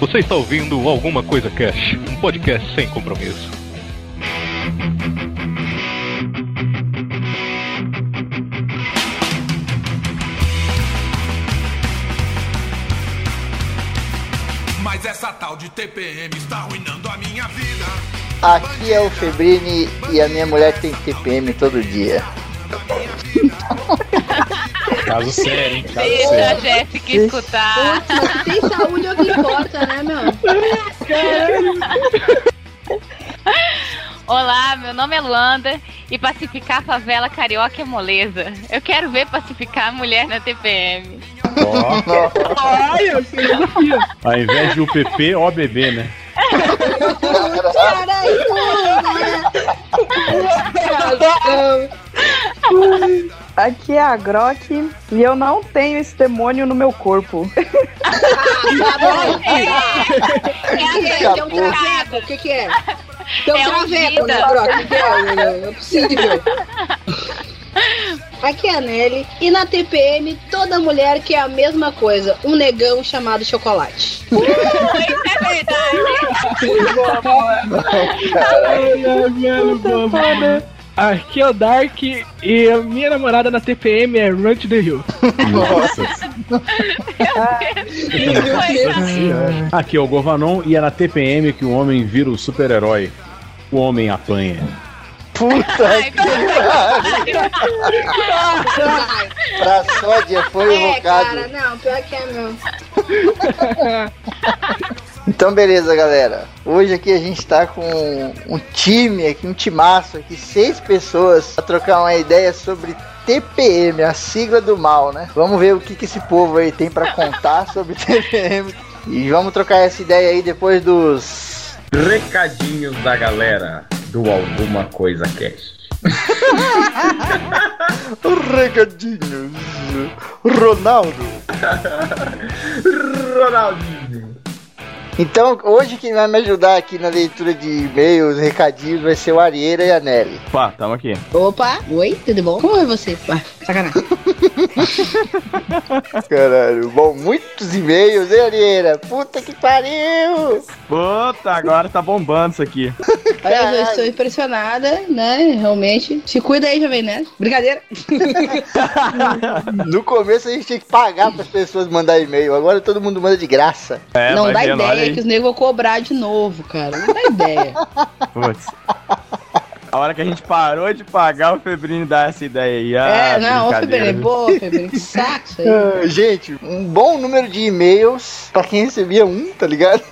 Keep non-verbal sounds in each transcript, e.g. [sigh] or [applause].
Você está ouvindo Alguma Coisa Cash, um podcast sem compromisso. Mas essa tal de TPM está arruinando a minha vida. Aqui é o Febrini e a minha mulher tem TPM todo dia. Caso sério, hein? Caso Deixa a sério. Jéssica escutar. Putz, mas se tem saúde o que importa, né, meu? [laughs] Olá, meu nome é Luanda e pacificar a favela carioca é moleza. Eu quero ver pacificar a mulher na TPM. Ó, Olha, [laughs] filosofia. ao invés de UPP, OBB, né? Caralho, [laughs] Aqui é a Grok e eu não tenho esse demônio no meu corpo. tá que que é? Tem um traveco, o que que é? Tem um É um traveco, né, que que é? Não é possível. Aqui é a Nelly. E na TPM, toda mulher quer a mesma coisa. Um negão chamado chocolate. Isso é verdade. Mano, foda. Aqui é o Dark e a minha namorada na TPM é Run to the Hill. Nossa. Aqui é o Gorvanon e é na TPM que o homem vira o super-herói. O homem apanha. Puta Ai, que pra sódia foi É, invocado. cara, não, pior que é mesmo. [laughs] Então beleza, galera. Hoje aqui a gente tá com um time aqui, um timaço aqui, seis pessoas pra trocar uma ideia sobre TPM, a sigla do mal, né? Vamos ver o que, que esse povo aí tem pra contar [laughs] sobre TPM. E vamos trocar essa ideia aí depois dos Recadinhos da galera do Alguma Coisa Cast. [laughs] recadinhos. Ronaldo. [laughs] Ronaldinho. Então, hoje quem vai me ajudar aqui na leitura de e-mails, recadinhos, vai ser o Arieira e a Nelly. Pá, tamo aqui. Opa, oi, tudo bom? Como é você? Ah, sacanagem. [laughs] Caralho, bom, muitos e-mails, hein, Arieira? Puta que pariu! Puta, agora tá bombando isso aqui. [laughs] Olha, eu estou impressionada, né? Realmente. Se cuida aí, Jovem Nerd. Brincadeira. [laughs] No começo a gente tinha que pagar para as pessoas mandar e-mail, agora todo mundo manda de graça. É, não dá ideia que os negros vão cobrar de novo, cara. Não dá ideia. Putz. A hora que a gente parou de pagar, o Febrini dá essa ideia aí. Ah, é, não. Febrini, boa, Febrini, que saco isso aí. Ah, gente, um bom número de e-mails pra quem recebia um, tá ligado?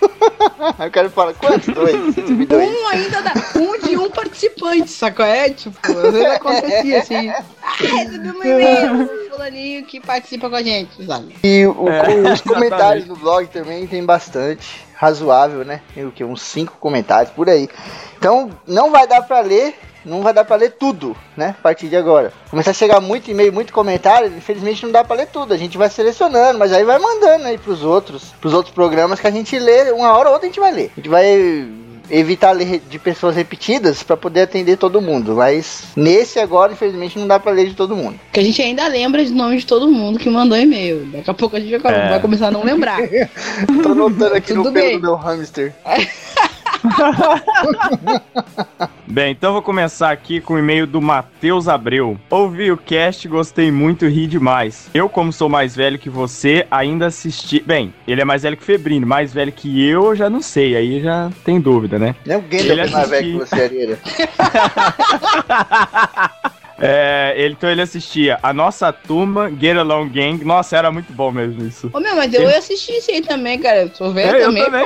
Aí o cara fala, quantos? Dois, recebi dois. Um ainda dá, um de um participante, sacou? É, tipo, às vezes acontecia assim. Ah, recebi um e-mail do fulaninho que participa com a gente, sabe? E o- É, os comentários no blog também tem bastante, razoável, né? O quê? Uns cinco comentários por aí. Então não vai dar pra ler, não vai dar pra ler tudo, né? A partir de agora. Começar a chegar muito e-mail, muito comentário, infelizmente não dá pra ler tudo. A gente vai selecionando, mas aí vai mandando aí pros outros, pros outros programas que a gente lê, uma hora ou outra a gente vai ler. A gente vai evitar ler de pessoas repetidas pra poder atender todo mundo, mas nesse agora infelizmente não dá pra ler de todo mundo. Que a gente ainda lembra de nome de todo mundo que mandou e-mail. Daqui a pouco a gente vai, É. vai começar a não lembrar. [laughs] Tô anotando aqui [laughs] no Tudo pelo bem. do meu hamster. [laughs] [laughs] Bem, então vou começar aqui com o e-mail do Matheus Abreu. Ouvi o cast, gostei muito ri demais. Eu, como sou mais velho que você, ainda assisti. Bem, ele é mais velho que o Febrino, mais velho que eu, eu já não sei, aí já tem dúvida, né? Nem o Ele é mais velho que você, Areira. [laughs] É, ele, então ele assistia a nossa turma, Get Along Gang. Nossa, era muito bom mesmo isso. Ô meu, mas eu ia assistir isso aí também, cara. Eu sou velho É, eu também, também.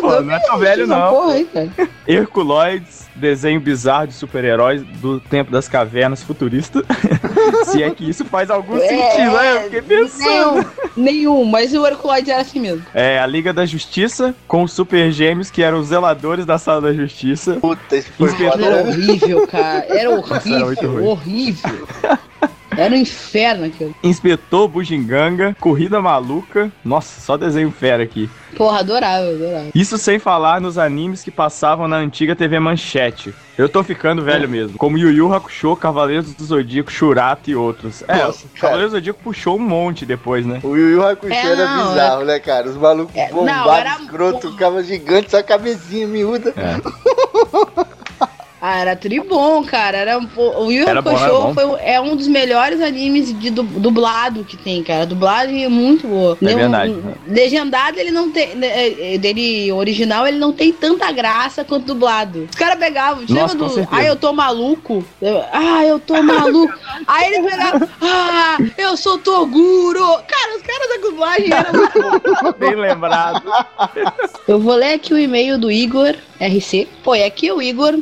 Pô. Pô, não é tão velho, não. Porra aí, cara. Herculoides, desenho bizarro de super-heróis do tempo das cavernas futurista. [laughs] Se é que isso faz algum É, sentido, né? Eu fiquei pensando. Nenhum, nenhum, mas o Herculoides era assim mesmo. É, a Liga da Justiça com os Super Gêmeos, que eram os zeladores da Sala da Justiça. Puta, isso foi Inspetor-. Era horrível, cara. Era [laughs] Nossa, era horrível, horrível. [laughs] Era um inferno aquilo. Inspetor Bugiganga, Corrida Maluca. Nossa, só desenho fera aqui. Porra, adorava, adorava. Isso sem falar nos animes que passavam na antiga TV Manchete. Eu tô ficando velho mesmo. Como Yu Yu Hakusho, Cavaleiros do Zodíaco, Shurato e outros. É, Nossa, o Cavaleiros do Zodíaco puxou um monte depois, né? O Yu Yu Hakusho É, era não, bizarro, né, cara? Os malucos É, não, bombados, era- escroto, ficava gigante, só a cabecinha miúda. [laughs] Ah, era tribom, cara. Era, um o Yu era Hakusho foi, um- é um dos melhores animes de du- dublado que tem, cara. A dublagem é muito boa. É verdade. Legendado, ele não tem. né, é, Dele original, ele não tem tanta graça quanto dublado. Os caras pegavam, lembra com do. certeza. Ah, eu tô maluco. Ah, eu tô maluco. Aí eles pegavam. Ah, eu sou Toguro. Cara, os caras da dublagem eram muito bons. [laughs] Bem lembrado. Eu vou ler aqui o e-mail do Igor RC. Pô, é aqui o Igor.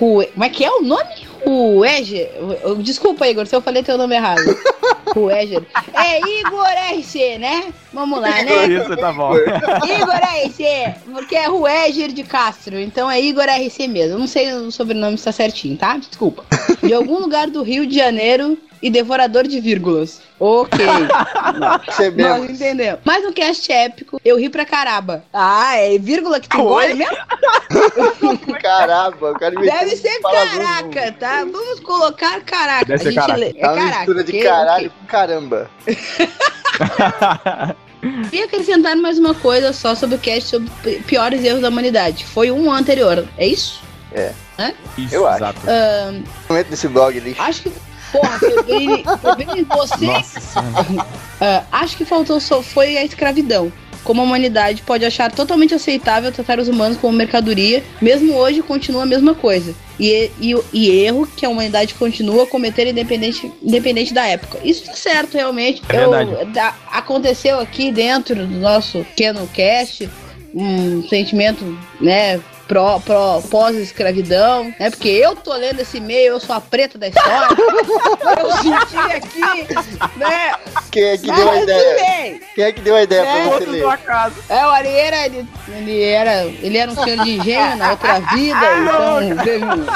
Rue... Como é que é o nome? Rueger. Desculpa, Igor, se eu falei teu nome errado. [laughs] Rueger. É Igor RC, né? Vamos lá, né? [laughs] Isso, tá bom. Igor RC, porque é Rueger de Castro, então é Igor RC mesmo. Não sei o sobrenome se tá certinho, tá? Desculpa. De algum lugar do Rio de Janeiro e devorador de vírgulas. Ok. [laughs] Nós entendemos. Mas no cast épico, eu ri pra caramba. Ah, é vírgula que tu engole mesmo? Caramba, o cara me Deve ser caraca, tá? Vamos colocar caraca. Deve ser A gente caraca. lê- É É uma caraca. mistura de caralho com caramba. [laughs] Queria acrescentar mais uma coisa só sobre o cast sobre pi- piores erros da humanidade. Foi um anterior, é isso? Isso, Eu acho. exato. Ahn, Momento desse blog ali. acho que. Porra, Febrini, você. Nossa. [laughs] Ah, acho que faltou só foi a escravidão. Como a humanidade pode achar totalmente aceitável tratar os humanos como mercadoria, mesmo hoje continua a mesma coisa. E, e, e erro que a humanidade continua a cometer independente, independente da época. Isso tá certo, realmente. É Eu- da- aconteceu aqui dentro do nosso pequeno cast um sentimento, né? Pró, pró, pós-escravidão, né? Porque eu tô lendo esse e-mail, eu sou a preta da história. [laughs] eu senti aqui, né? Quem é que deu a ideia? bem. Quem é que deu a ideia pra É, você ler? do acaso. É, o Arieira, ele, ele, era, ele era um senhor de engenho na outra vida, então teve um-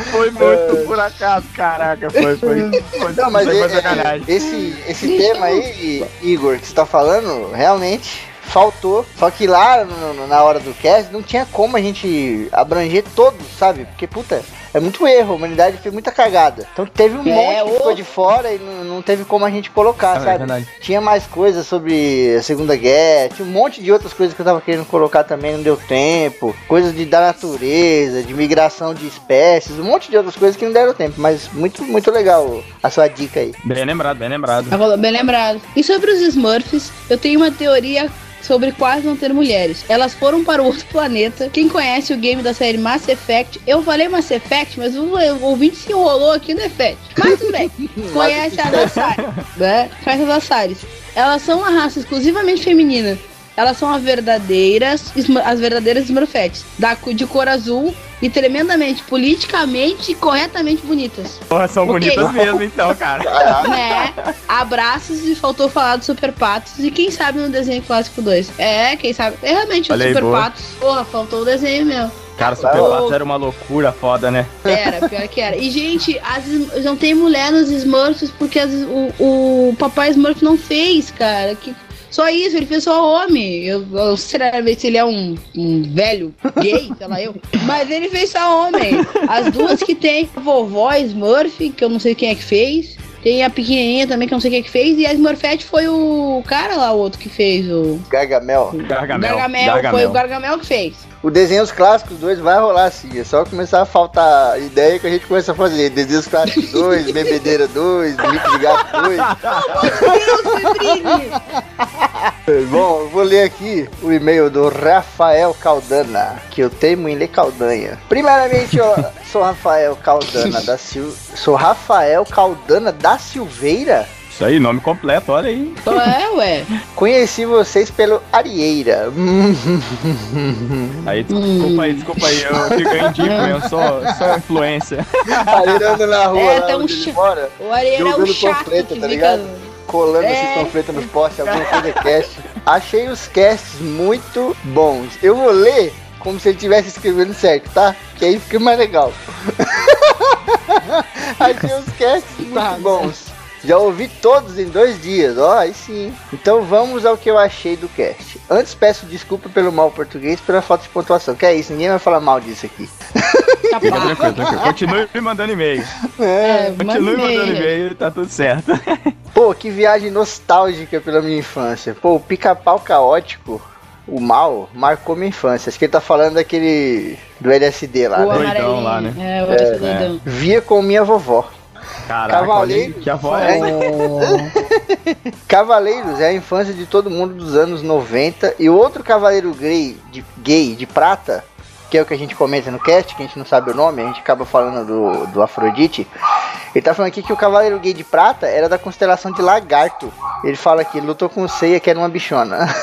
[laughs] Foi muito por acaso, caraca. Foi, foi. foi Não, mas foi é- é- esse, esse tema aí, Igor, que você tá falando, realmente faltou. Só que lá no- na hora do cast não tinha como a gente abranger todos, sabe? Porque, puta, é muito erro, a humanidade fez muita cagada. Então teve um É, monte que ô. ficou de fora e não, não teve como a gente colocar, Ah, é sabe? verdade. Tinha mais coisas sobre a Segunda Guerra, tinha um monte de outras coisas que eu tava querendo colocar também, não deu tempo. Coisas de, da natureza, de migração de espécies, um monte de outras coisas que não deram tempo. Mas muito, muito legal a sua dica aí. Bem lembrado, bem lembrado. Bem lembrado. E sobre os Smurfs, eu tenho uma teoria sobre quase não ter mulheres. Elas foram para outro [laughs] planeta. Quem conhece o game da série Mass Effect, eu falei Mass Effect, mas o, o ouvinte se enrolou aqui no Effect. Mas tudo bem. [laughs] conhece as Assaris, né? Conhece as Assaris. Elas são uma raça exclusivamente feminina. Elas são as verdadeiras, as verdadeiras Smurfettes, da, de cor azul e tremendamente, politicamente e corretamente bonitas. Porra, são Ok. bonitas mesmo, então, cara. né? Abraços e faltou falar do Super Patos e quem sabe no desenho clássico 2. É, quem sabe. É realmente Olha o Super boa. Patos. Porra, faltou o desenho mesmo. Cara, Super Patos era uma loucura foda, né? Era, pior que era. E, gente, as, não tem mulher nos Smurfs porque as- o, o papai Smurf não fez, cara. Que, só isso, ele fez só homem. Eu, eu sinceramente, se ele é um, um velho gay, sei lá eu. [laughs] Mas ele fez só homem. As duas que tem a vovó Smurf, que eu não sei quem é que fez. Tem a pequenininha também, que eu não sei quem é que fez. E a Smurfette foi o cara lá, o outro que fez. O Gargamel. Gargamel. Gargamel. Foi o Gargamel que fez. O desenhos clássicos 2 vai rolar assim. É só começar a faltar ideia que a gente começa a fazer. Desenhos clássicos [laughs] 2, Bebedeira 2, Rico de Gato 2. Deus, Febrini! Bom, eu vou ler aqui o e-mail do Rafael Caldana, que eu temo em ler Caldanha. Primeiramente, eu sou Rafael Caldana da Sil... Sou Rafael Caldana da Silveira? Isso aí, nome completo, olha aí. É, ué. Conheci vocês pelo Arieira. [laughs] Aí, desculpa aí, desculpa aí. Eu fico indico mesmo, sou, sou influência. Arieira anda na rua É, lá tem um ch- mora, O Ariel é Jogando chato panfleto, tá fica... ligado? colando É. esse panfleto nos postes, alguma coisa cast. Achei os casts muito bons. Eu vou ler como se ele estivesse escrevendo certo, tá? Que aí fica mais legal. [laughs] Achei os casts muito bons. Já ouvi todos em dois dias, ó, aí sim. Então vamos ao que eu achei do cast. Antes peço desculpa pelo mau português pela falta de pontuação. Que é isso, ninguém vai falar mal disso aqui. Fica tranquilo, tranquilo. Continue me mandando e-mail. É, Continue mandei. mandando e-mail, tá tudo certo. [laughs] Pô, que viagem nostálgica pela minha infância. Pô, o pica-pau caótico, o mal, marcou minha infância. Acho que ele tá falando daquele do LSD lá, O né? Doidão lá, né? É, o é, doidão. Via com minha vovó. Caraca, Cavaleiro. olha que a voz é. [laughs] Cavaleiros é a infância de todo mundo dos anos 90 e outro cavaleiro gay de, gay de prata, que é o que a gente comenta no cast, que a gente não sabe o nome, a gente acaba falando do, do Afrodite. Ele tá falando aqui que o cavaleiro gay de prata era da constelação de Lagarto. Ele fala que lutou com o Seiya, que era uma bichona. [laughs]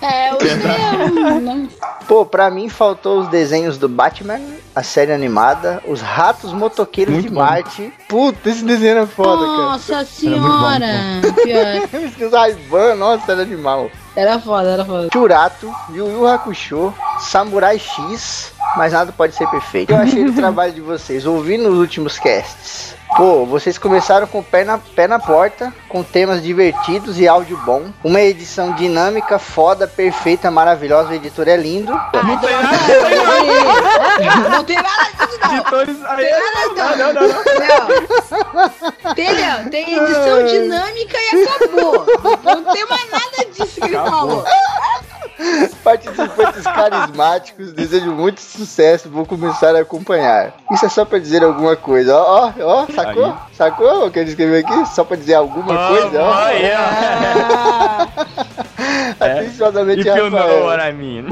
É, o seu. não. Pô, pra mim faltou os desenhos do Batman, a série animada, os ratos motoqueiros Muito de bom. Marte. Puta, esse desenho era foda, cara. Nossa senhora. [laughs] Os Raiban, nossa, era animal. Era foda, era foda. Churato, Yu Yu Hakusho, Samurai X, mas nada pode ser perfeito. Eu achei do [laughs] trabalho de vocês, ouvi nos últimos casts. Pô, vocês começaram com o pé na, pé na porta, com temas divertidos e áudio bom. Uma edição dinâmica, foda, perfeita, maravilhosa. O editor é lindo. Não tem nada disso, não. Editores aí. Não, Não, não, não. Não. Tem, Léo, tem edição dinâmica e acabou. Não tem mais nada disso que ele Acabou. falou. Participantes carismáticos, desejo muito sucesso, vou começar a acompanhar. Isso é só pra dizer alguma coisa, ó, ó, ó, sacou? Aí. Sacou o que ele escreveu aqui? Só pra dizer alguma coisa, ó. Oh, yeah. Ah, Atenciosamente, If you know what I mean.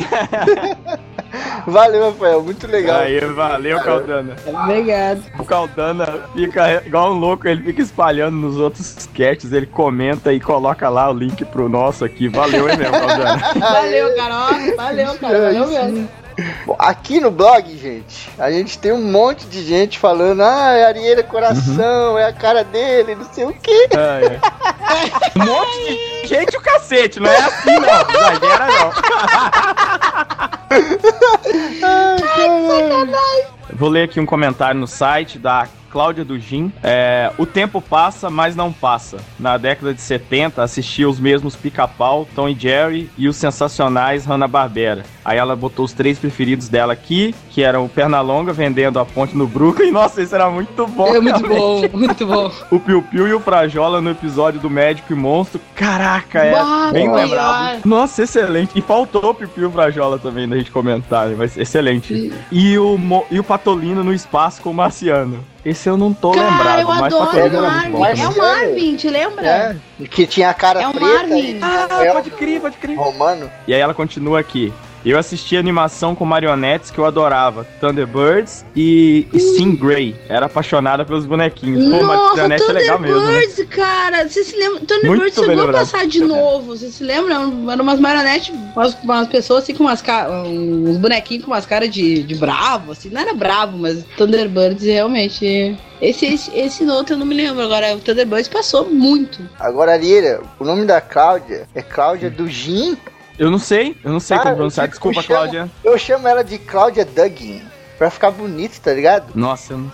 Valeu, Rafael, muito legal. Aí, valeu, Caldana. obrigado. O Caldana fica igual um louco, ele fica espalhando nos outros sketches, ele comenta e coloca lá o link pro nosso aqui. Valeu, hein, mesmo, Caldana. [laughs] Valeu, Carol. Valeu, cara. Valeu mesmo. Bom, aqui no blog, gente, a gente tem um monte de gente falando, ah, é Arieira Coração, é a cara dele, não sei o quê. Ah, é. Um monte de gente o cacete, não é assim não, exagera não. [laughs] Vou ler aqui um comentário no site da Cláudia Dugin. É, o tempo passa, mas não passa. Na década de 70, assistia os mesmos Pica-Pau, Tom e Jerry e os sensacionais Hanna-Barbera. Aí ela botou os três preferidos dela aqui, que eram o Pernalonga vendendo a ponte no Brooklyn. [laughs] Nossa, isso era muito bom. É muito realmente. bom, muito bom. [laughs] O Piu Piu e o Frajola no episódio do Médico e Monstro. Caraca, é bem lembrado. Nossa, excelente. E faltou o Piu Piu e o Frajola também da gente comentar, mas excelente. E o, Mo- e o Patolino no espaço com o Marciano. Esse eu não tô Cara, lembrado, eu mas adoro o muito bom. Marvin. É o Marvin, te lembra? É, que tinha a cara É o preta Marvin. e Ah, é pode crer, pode crer. romano. E aí ela continua aqui. Eu assisti animação com marionetes que eu adorava. Thunderbirds e Stingray. Era apaixonada pelos bonequinhos. Pô, Nossa, marionete é legal mesmo, né? Thunderbirds, cara. Você se lembra? Thunderbirds chegou a passar de novo. Você se lembra? Eram umas marionetes, umas, umas pessoas assim com umas uns bonequinhos com umas caras de, de bravo, assim. Não era bravo, mas Thunderbirds realmente. Esse, esse, esse outro eu não me lembro. Agora, o Thunderbirds passou muito. Agora, Arieira, o nome da Cláudia é Cláudia Dugin. Eu não sei, eu não sei Cara, como pronunciar. eu Desculpa, chamo- Cláudia. Eu chamo ela de Cláudia Dugin, pra ficar bonito, tá ligado? Nossa, eu não,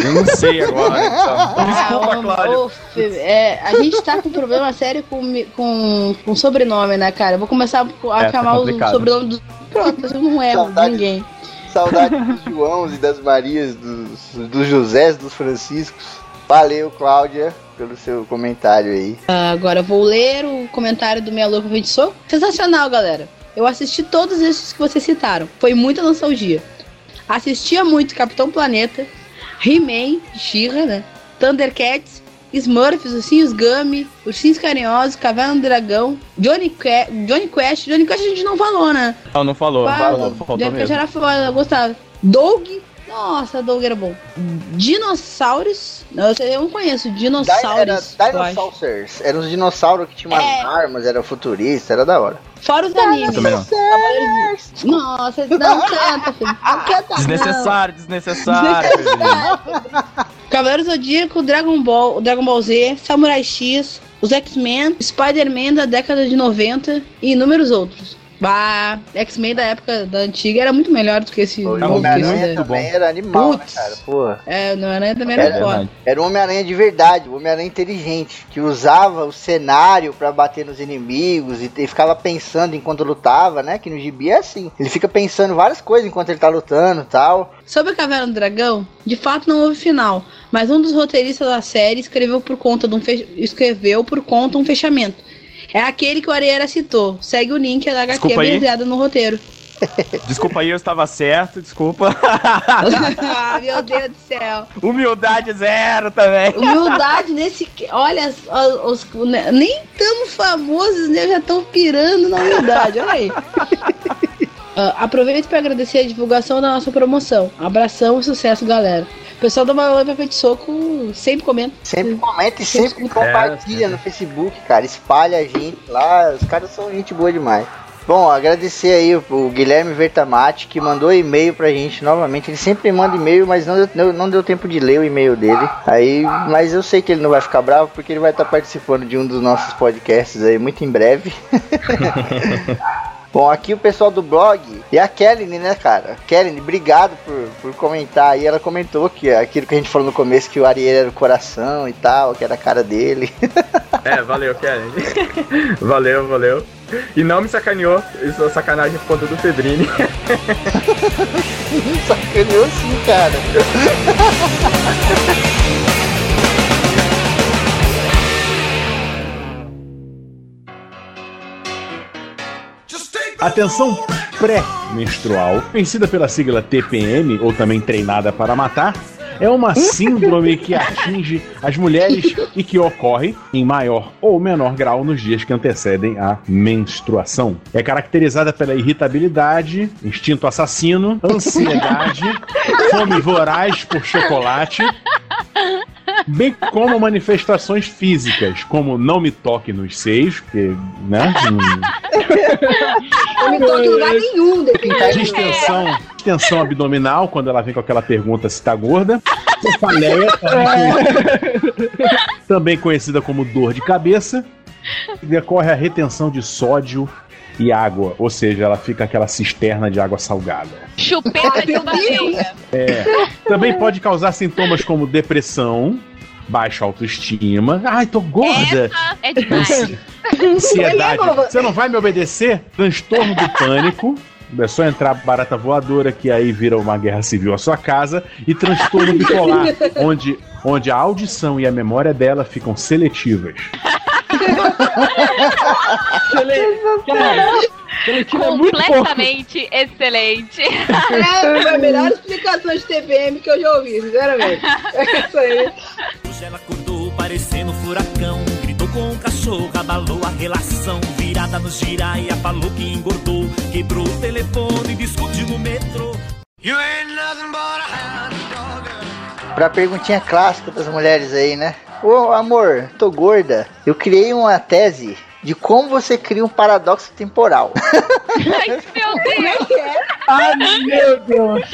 eu não sei agora. então. [laughs] Desculpa, Ah, Fê, é, a gente tá com problema sério com, com, com sobrenome, né, cara? Eu vou começar a É, tá chamar o complicado. sobrenome do. Pronto, eu não erro de Saudade. ninguém. Saudade dos [laughs] Joãos e das Marias, dos, dos Josés, dos Franciscos. Valeu, Cláudia, pelo seu comentário aí. Agora eu vou ler o comentário do Meia Louca Vinte Soco. Sensacional, galera. Eu assisti todos esses que vocês citaram. Foi muita nostalgia. Assistia muito Capitão Planeta, He-Man, She-Ra, né? Thundercats, Smurfs, Ursinhos Gummy, Ursinhos Carinhosos, Caverna do Dragão, Johnny, Que Johnny Quest. Johnny Quest a gente não falou, né? Não, não falou. Fala. Falou, faltou Johnny Quest era foda, eu gostava. Doug. Nossa, Doug era bom. Dinossauros. Não, eu eu não conheço. Era Dinossauros. eu acho. Dinosaurs. Eram os dinossauros que tinham umas É. armas, era futurista, era da hora. Fora os animes. Não. Nossa, não canta, filho. Não canta, Desnecessário, desnecessário. [laughs] não. Cavaleiro Zodíaco, Dragon Ball, Dragon Ball Z, Samurai X, os X-Men, Spider-Man da década de 90 e inúmeros outros. Bah, X-Men da época da antiga era muito melhor do que esse O Homem-Aranha também era animal, né, Putz. cara? Porra. É, o Homem-Aranha também É era foda. Era um Homem-Aranha de verdade, um Homem-Aranha inteligente, que usava o cenário pra bater nos inimigos e, e ficava pensando enquanto lutava, né? Que no gibi é assim. Ele fica pensando várias coisas enquanto ele tá lutando e tal. Sobre a Caverna do Dragão, de fato não houve final, mas um dos roteiristas da série escreveu por conta de um fe- escreveu por conta um fechamento. É aquele que o Arieira citou. Segue o link da HQ Desculpa aí. baseada no roteiro. [laughs] Desculpa aí, eu estava certo, desculpa. ah, meu Deus do céu. Humildade zero também. Humildade nesse. Olha, os, os- né, nem tão famosos, né? Já estão pirando na humildade. Olha aí. [laughs] Ah, aproveito para agradecer a divulgação da nossa promoção. Abração e sucesso, galera. O pessoal da e Papel de Soco sempre comenta. Sempre comenta e Sempre sempre compartilha no Facebook, cara. Espalha a gente lá. Os caras são gente boa demais. Bom, agradecer aí o, o Guilherme Vertamati que mandou e-mail pra gente novamente. Ele sempre manda e-mail, mas não deu, não deu tempo de ler o e-mail dele. Aí, mas eu sei que ele não vai ficar bravo porque ele vai estar participando de um dos nossos podcasts aí muito em breve. [laughs] Bom, aqui o pessoal do blog e a Kelly, né, cara? Kelly, obrigado por, por comentar aí. Ela comentou que aquilo que a gente falou no começo, que o Ariel era o coração e tal, que era a cara dele. É, valeu, Kellen. valeu, valeu. E não me sacaneou, isso é sacanagem por conta do Febrini. [laughs] Sacaneou sim, cara. [laughs] Atenção pré-menstrual, vencida pela sigla TPM, ou também treinada para matar, é uma síndrome que atinge as mulheres e que ocorre em maior ou menor grau nos dias que antecedem a menstruação. É caracterizada pela irritabilidade, instinto assassino, ansiedade, fome voraz por chocolate, bem como manifestações físicas, como não me toque nos seios, porque, né? [laughs] Não tô em lugar nenhum. Distensão, distensão abdominal, quando ela vem com aquela pergunta se tá gorda. Cefaleia, também conhecida, também conhecida como dor de cabeça. Decorre a retenção de sódio e água, ou seja, ela fica aquela cisterna de água salgada. Chupeta de bateia. Também pode causar sintomas como depressão, baixa autoestima. Ai, tô gorda. Essa é demais. Ansiedade. Você não vai me obedecer? Transtorno do pânico. É só entrar barata voadora que aí vira uma guerra civil à sua casa. E transtorno bipolar, [laughs] onde, onde a audição e a memória dela ficam seletivas. Seletiva é. Completamente excelente. É a melhor explicação de TPM que eu já ouvi, sinceramente. É isso aí. Hoje ela acordou parecendo um furacão. Gritou com o cachorro, abalou a relação. Virada no giraia, falou que engordou. Quebrou o telefone, discutiu no metrô. You ain't nothing but a dog. Pra perguntinha clássica das mulheres aí, né? Ô amor, tô gorda. Eu criei uma tese de como você cria um paradoxo temporal. [laughs] Ai, meu Deus. Ai, meu Deus.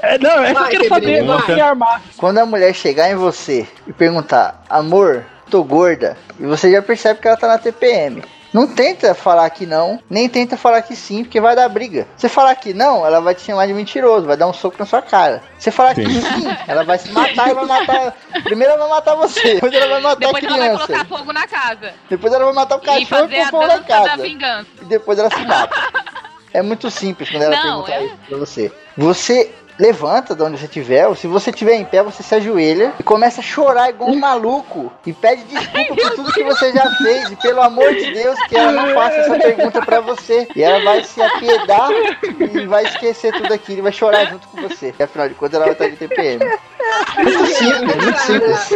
É, não, é que eu quero saber que armar. Quando a mulher chegar em você e perguntar, amor, tô gorda, e você já percebe que ela tá na TPM. Não tenta falar que não, nem tenta falar que sim, porque vai dar briga. Você falar que não, ela vai te chamar de mentiroso, vai dar um soco na sua cara. Você falar que Sim. sim, ela vai se matar e vai matar. Primeiro ela vai matar você, [laughs] depois ela vai matar Depois a ela vai criança. colocar fogo na casa. Depois ela vai matar o E cachorro fazer com a fogo na dança da casa. vingança. E depois ela se mata. [laughs] É muito simples quando ela Não, pergunta é- isso pra você. Você levanta de onde você estiver, ou se você estiver em pé, você se ajoelha e começa a chorar igual um [laughs] maluco e pede desculpa por tudo que você já fez. E pelo amor de Deus, que ela não faça essa pergunta pra você. E ela vai se apiedar e vai esquecer tudo aquilo e vai chorar junto com você. E afinal de contas, ela vai estar de TPM. Muito simples, muito simples.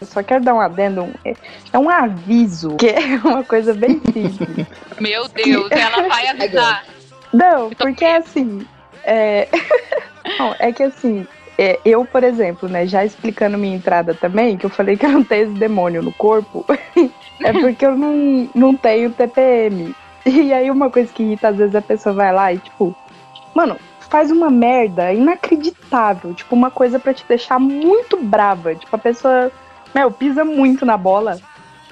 Eu só quero dar um adendo. É, é um aviso, que é [laughs] uma coisa bem simples. Meu Deus, ela vai avisar. Não, porque assim. É... [laughs] Não, é que assim. é, eu, por exemplo, né, já explicando minha entrada também, que eu falei que eu não tenho esse demônio no corpo, [laughs] é porque eu não, não tenho TPM. E aí uma coisa que irrita, às vezes a pessoa vai lá e, tipo, mano, faz uma merda inacreditável, tipo, uma coisa pra te deixar muito brava. Tipo, a pessoa, meu, pisa muito na bola.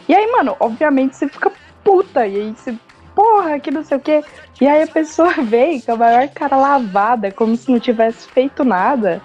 E aí, mano, obviamente você fica puta. E aí você, porra, que não sei o quê. E aí a pessoa [laughs] vem com a maior cara lavada, como se não tivesse feito nada.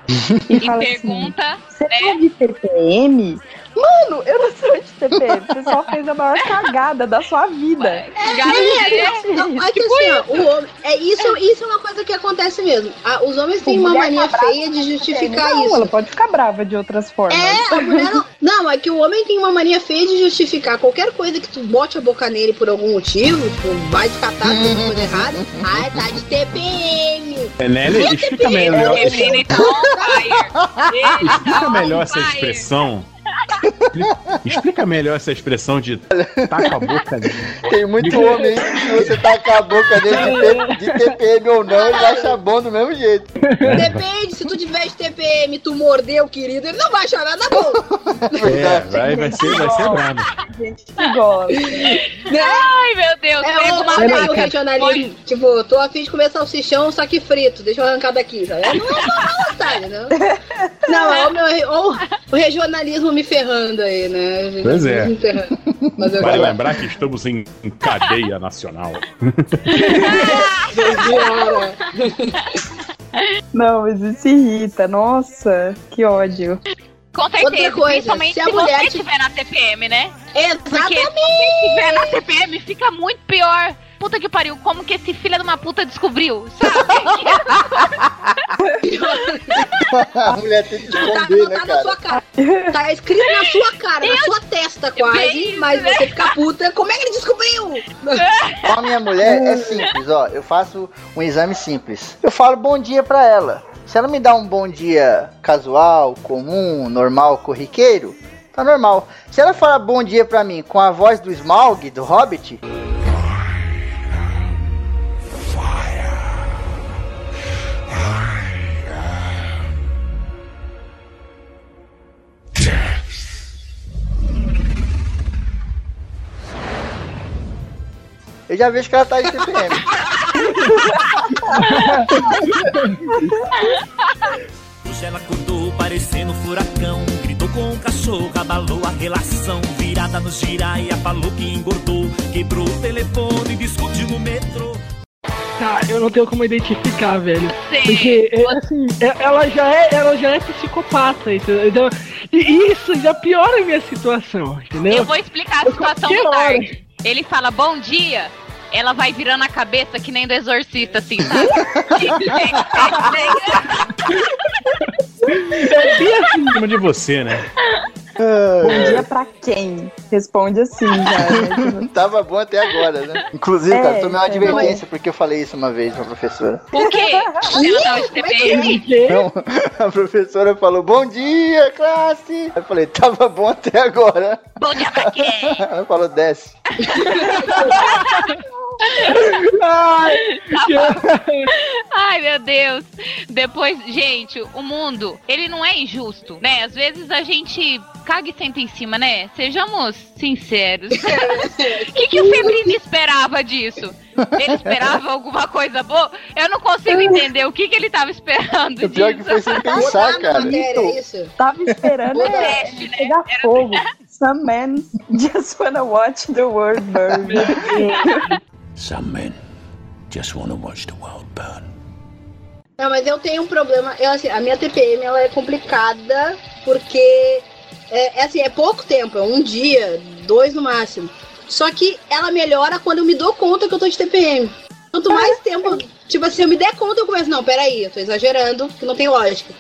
E, [laughs] E fala assim, pergunta, você tá de TPM? Mano, eu não sou de TPM. Você só fez a maior cagada da sua vida. É, é, não, é que assim, ó, o homem, é, isso, isso é uma coisa que acontece mesmo. Ah, os homens têm uma mania tá feia de justificar não, isso. Ela pode ficar brava de outras formas. É, a mulher não. Não, é que o homem tem uma mania feia de justificar qualquer coisa que tu bote a boca nele por algum motivo, tipo, vai descatar fazendo coisa errada. Ah, tá de TPM. É, Nelly, explica melhor, Ele tá fire. Ele explica tá melhor on essa expressão. [laughs] Explica, melhor essa expressão de tá com a boca dele. Tem muito homem que se você tacar a boca dele de, TPM ou não, ele vai achar bom do mesmo jeito. Depende, se tu tiver de TPM, tu mordeu, querido, ele não vai achar nada bom. É, vai, vai ser, vai ser brabo. Gente que gosta. Né? Ai, meu Deus. É o, é o faca. regionalismo. Tipo, tô afim de comer salsichão, só que frito. Deixa eu arrancar daqui. Sabe? Não é uma vontade, né? Não, é o, meu, ó, o regionalismo me ferrando aí, né? O Pois é. regionalismo Me ferrando. Mas eu Vale gosto. lembrar que estamos em cadeia nacional. [laughs] Não, mas isso irrita. Nossa, que ódio. Com certeza, Outra coisa, principalmente se se, a mulher você te- estiver na TPM, né? Porque Exatamente. se você estiver na TPM, fica muito pior. Puta que pariu, como que esse filho de uma puta descobriu, sabe? [laughs] A mulher tem que Tá, esconder, né, tá na sua cara? cara. Tá escrito na sua cara, na sua testa quase. Mas né? você fica puta. Como é que ele descobriu? Com a minha mulher é simples, ó. Eu faço um exame simples. Eu falo bom dia pra ela. Se ela me dá um bom dia casual, comum, normal, corriqueiro, tá normal. Se ela fala bom dia pra mim com a voz do Smaug, do Hobbit, eu já vejo que ela tá de TPM. Hoje ela acordou parecendo um furacão. Gritou com o cachorro, abalou a relação. Virada no giraia, falou que engordou. Quebrou o telefone, discutiu no metrô. Tá, eu não tenho como identificar, velho. Sim. Porque, é, assim, é- ela já é, ela já é psicopata, entendeu? Então, e isso já piora a minha situação, entendeu? Eu vou explicar a situação do. Dark. Ele fala bom dia, ela vai virando a cabeça que nem do exorcista, assim, sabe? [laughs] [laughs] É bem assim em cima de você, né? Bom dia pra quem? Responde assim já. né? [laughs] Tava bom até agora, né? Inclusive, É, cara, tomei uma é, advertência porque eu falei isso uma vez pra professora. O quê? Ela tava de TPM? Não, [laughs] a professora falou, bom dia, classe! Eu falei, tava bom até agora. Bom dia pra quê? [laughs] Ela falou, desce. Ai, Ai, meu Deus. Depois, gente, o mundo, ele não é injusto, né? Às vezes a gente caga e senta em cima, né? Sejamos sinceros. [laughs] O que, que o Febrini esperava disso? Ele esperava alguma coisa boa? Eu não consigo entender o que, que ele tava esperando O pior é que disso. foi sem pensar, Botar cara. matéria, é isso? Tava esperando é, Teste, né? pegar fogo. Some men just wanna watch the world burn. Some men just wanna watch the world burn. Não, mas eu tenho um problema. Eu, assim, a minha TPM ela é complicada porque é, é assim, é pouco tempo, é um dia, dois no máximo. Só que ela melhora quando eu me dou conta que eu tô de TPM. Quanto mais tempo, tipo assim, eu me der conta, eu começo, não, peraí, eu tô exagerando, que não tem lógica.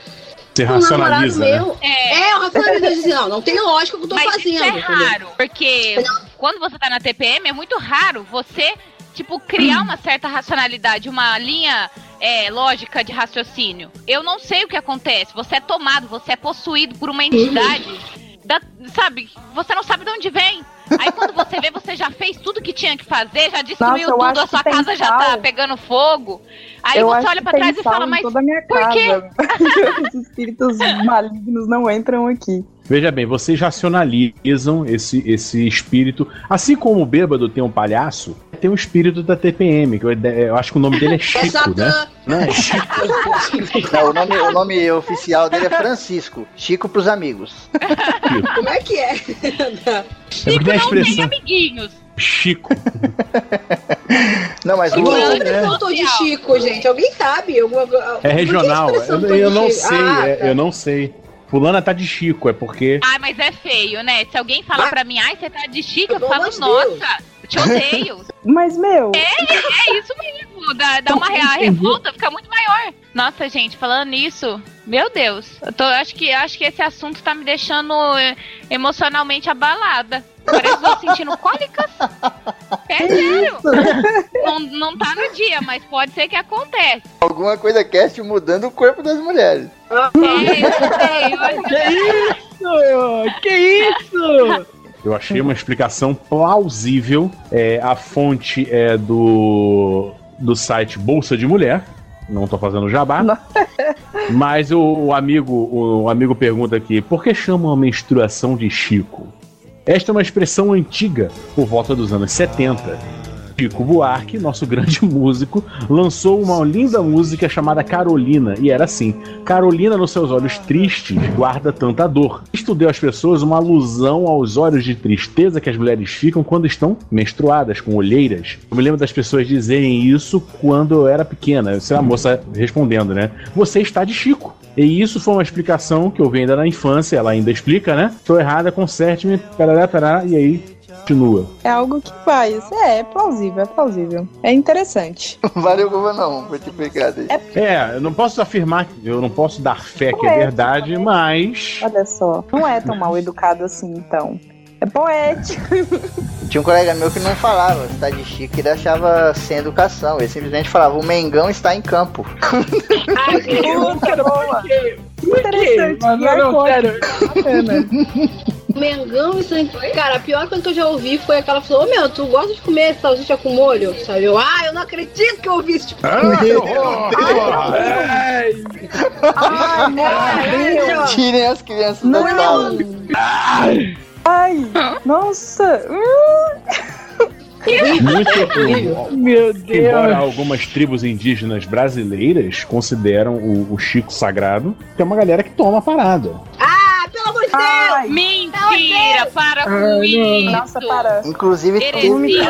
Você Um namorado racionaliza, né? meu. É. É, eu racionalizo eu disse, não, não tem lógica o que eu tô Mas fazendo. isso é entendeu? raro, porque quando você tá na TPM é muito raro você, tipo, criar uma certa racionalidade, uma linha é, lógica de raciocínio. Eu não sei o que acontece. Você é tomado, você é possuído por uma entidade. Da- sabe, você não sabe de onde vem. Aí quando você vê, você já fez tudo que tinha que fazer, já destruiu Nossa, tudo, a sua casa já tá sal. pegando fogo. Aí eu você olha tem trás e sal fala, mas por quê? casa. [laughs] Os espíritos malignos não entram aqui. Veja bem, vocês racionalizam esse, esse espírito. Assim como o bêbado tem um palhaço, tem um espírito da TPM, que eu, eu acho que o nome dele é É Chico, né? Satã. Não, é [laughs] Chico. Não, o, nome, o nome oficial dele é Francisco. Chico pros amigos. Como é que é? É porque tem a não tem expressão. amiguinhos. Chico. Não, mas o- é a né? de Chico, gente? Alguém sabe? Alguma, É regional. Eu, eu não sei, Ah, é, tá. eu não sei. Fulana tá de Chico, é porque. Ai, mas é feio, né? Se alguém falar pra mim, ai, você tá de chica, eu Pelo falo, nossa, eu te odeio. [laughs] Mas, meu, É, é isso mesmo. Dá, dá uma a revolta, fica muito maior. Nossa, gente, falando nisso, meu Deus. Eu tô, acho, que, acho que esse assunto tá me deixando eh, emocionalmente abalada. Parece que eu tô sentindo cólicas. É sério. Não, não tá no dia, mas pode ser que aconteça. alguma coisa cast mudando o corpo das mulheres. É, eu sei, olha. Isso! Que isso? Eu achei uma explicação plausível. É, a fonte é do, do site Bolsa de Mulher. Não tô fazendo jabá. [laughs] Mas o, o amigo o, amigo pergunta aqui: por que chamam a menstruação de Chico? Esta é uma expressão antiga, por volta dos anos 70. Chico Buarque, nosso grande [laughs] músico, lançou uma linda música chamada Carolina, e era assim: Carolina, nos seus olhos tristes, guarda tanta dor. Isto deu às pessoas uma alusão aos olhos de tristeza que as mulheres ficam quando estão menstruadas, com olheiras. Eu me lembro das pessoas dizerem isso quando eu era pequena. Sei a moça respondendo, né? Você está de Chico. E isso foi uma explicação que eu vi ainda na infância, ela ainda explica, né? Estou errada, conserte-me, parará, parará, e aí continua. é algo que faz. É, é plausível, é plausível. É interessante. Valeu, governão, por te explicar aí. É, eu não posso afirmar, eu não posso dar fé que é Poético, verdade, mas. Olha só, não é tão mal educado assim, então. É poético. [laughs] Tinha um colega meu que não falava, está de Chico, ele achava sem educação. Ele simplesmente falava, o Mengão está em campo. Ah, quê? Por quê? Interessante, Mas e não, não, sério. [laughs] Mengão, isso aí. Cara, a pior coisa que eu já ouvi foi aquela falou: Ô meu, tu gosta de comer salsicha com molho? Sabe? Eu, ah, eu não acredito que eu ouvi isso. Tipo, [laughs] Ai, meu Deus. Tirem as crianças Não. da sala. Ai, nossa. Hum. Muito Meu Embora Deus. algumas tribos indígenas brasileiras consideram o, o Chico sagrado, tem uma galera que toma a parada. ah, pelo amor de Deus! Ai, Mentira, para com Ai, isso. nossa, para. Inclusive, tem, Heresia.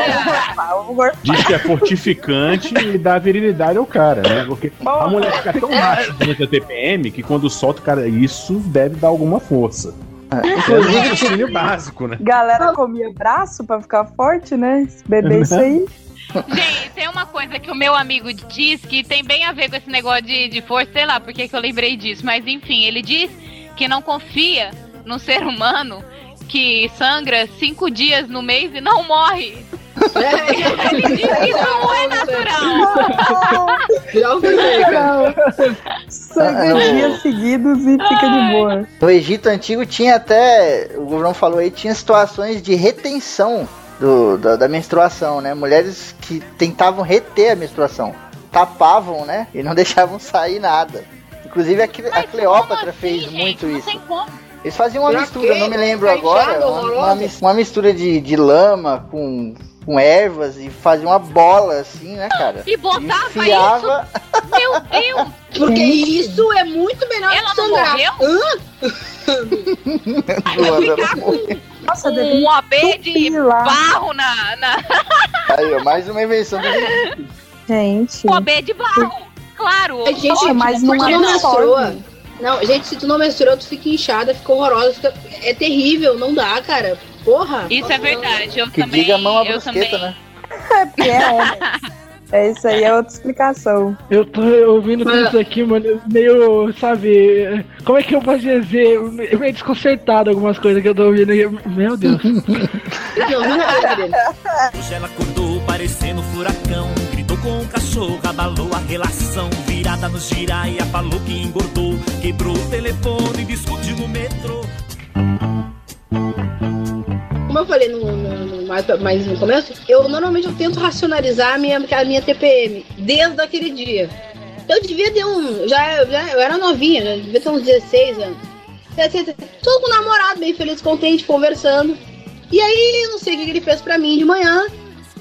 Diz que é fortificante e dá virilidade ao cara, né? Porque a mulher fica tão macho durante a TPM que quando solta o cara, isso deve dar alguma força. Inclusive, é raciocínio básico, né? Galera comia braço pra ficar forte, né? Beber isso aí. Gente, tem uma coisa que o meu amigo diz que tem bem a ver com esse negócio de, de força, sei lá por que que eu lembrei disso, mas enfim, ele diz que não confia no ser humano que sangra cinco dias no mês e não morre. [laughs] Ele diz que isso não é natural. Já [laughs] cara. Sangue Ah, dias seguidos e fica de boa. No Egito Antigo tinha até, o governo falou aí, tinha situações de retenção do, da, da menstruação, né? Mulheres que tentavam reter a menstruação, tapavam, né? E não [laughs] deixavam sair nada. Inclusive a, Cle- a Cleópatra assim, fez gente? muito Não isso. tem como. Eles faziam uma Pra mistura, quê? não me lembro agora, uma, uma, uma mistura de, de lama com, com ervas e fazia uma bola assim, né, cara? E botava Enfiava, isso? Meu Deus! [laughs] Porque isso é muito melhor Ela que não sangrar. morreu? Joana. [laughs] Nossa, deve Um OB de lá. barro na. na... [laughs] Aí, ó, mais uma invenção do. Gente. Um OB de barro! Claro! Gente, Nossa, mas não porque é não menstrua. Não, gente, se tu não menstrua, tu fica inchada, fica horrorosa, fica... é terrível, não dá, cara. Porra. Isso é verdade. Eu Que também. diga a mão à eu brusqueta, também. né? É porque é homem. É isso aí, é outra explicação. Eu tô ouvindo tudo isso aqui, mano, meio, sabe, como é que eu posso dizer, meio desconcertado algumas coisas que eu tô ouvindo aqui. Meu Deus. Não é ela acordou parecendo furacão. Gritou com o cachorro, abalou a relação. Virada no giraia, falou que engordou. Quebrou o telefone, discutiu no metrô. Como eu falei no, no- no- mais, mais no começo, eu normalmente eu tento racionalizar a minha, a minha TPM desde aquele dia. Eu devia ter um. Já, já eu era novinha, já devia ter uns 16 anos. Todo com o namorado, bem feliz, contente, conversando. E aí, não sei o que que ele fez pra mim de manhã.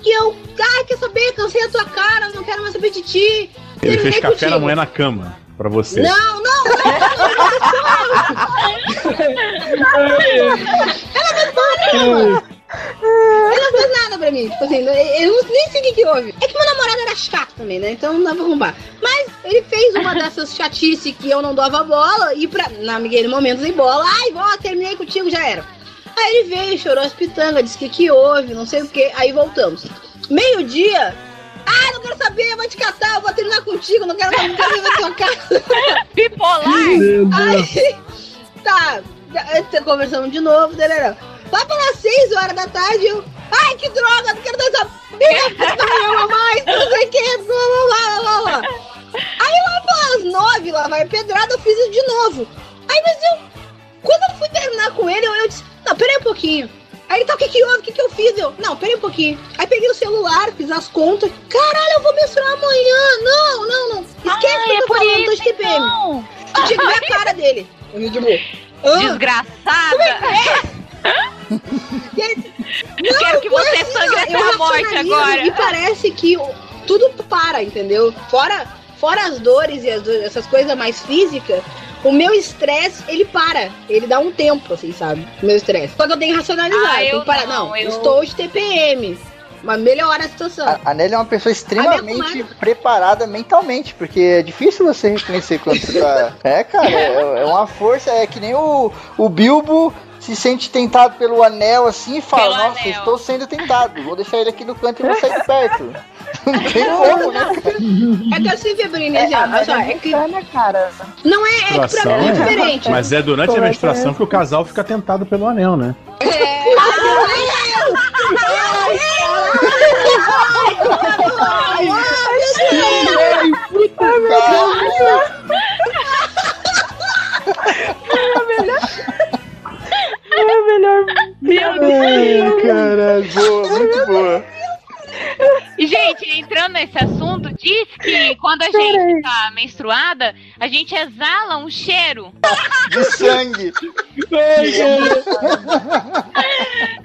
E eu, ai, quer saber? Cansei a tua cara, não quero mais saber de ti. Ele fez café contigo. da manhã na cama pra você. Não, não, Ela não fez nada pra mim. Tipo assim, eu não- nem sei o que, que houve. É que meu namorado era chato também, né? Então não dava pra arrumar. Mas ele fez uma dessas chatice que eu não dava bola e pra. Naquele momento sem bola. Ai, vó, terminei contigo, já era. Aí ele veio, chorou as pitangas, disse que que houve, não sei o que. Aí voltamos. Meio-dia. Ah, não quero saber, vai te catar, eu vou terminar contigo, não quero ver na tua casa. Bipolar. Aí, tá, já- conversamos de novo, tarará. Lá pelas 6 horas da tarde, eu. Ai, que droga, não quero merda, não ama mais, não sei o que, blá blá blá blá blá. Aí lá pelas 9, lá vai pedrada, eu fiz isso de novo. Aí, mas eu. Quando eu fui terminar com ele, eu, eu disse: Não, peraí um pouquinho. Aí tá, o que que houve? O que que eu fiz? Eu, não, peraí um pouquinho. Aí peguei o celular, fiz as contas. Caralho, eu vou menstruar amanhã. Não, não, não. Esquece Ai, que eu é tô falando, tô isso, de TPM. então. Eu tinha que ver a cara dele. [laughs] Eu, tipo, ah, Desgraçada. Não, Quero que você assim, sangre até eu a morte agora. E parece que tudo para, entendeu? Fora, fora as dores e as essas coisas mais físicas, o meu estresse, ele para. Ele dá um tempo, assim, sabe? O meu estresse. Só que eu tenho que racionalizar. Ah, eu tenho que parar. não, Não, eu- estou de TPM. Mas melhora a situação. A, a Nelly é uma pessoa extremamente comadre- preparada mentalmente, porque é difícil você reconhecer quando você tá. [laughs] É, cara, é, é uma força, é que nem o, o Bilbo se sente tentado pelo anel assim e fala, Pelo nossa, anel." estou sendo tentado, vou deixar ele aqui no canto e vou sair de perto. [laughs] Não tem como, né? É que assim, Febrinha, É, já, a Mega é que Vulcana, cara. não é, é que pra mim é é. diferente. Mas é durante a Começa menstruação que o casal fica tentado pelo anel, né? É. [laughs] É melhor. Meu Deus. Caralho, boa, muito boa. E, gente, entrando nesse assunto, diz que quando a gente tá menstruada, a gente exala um cheiro. De sangue. [laughs]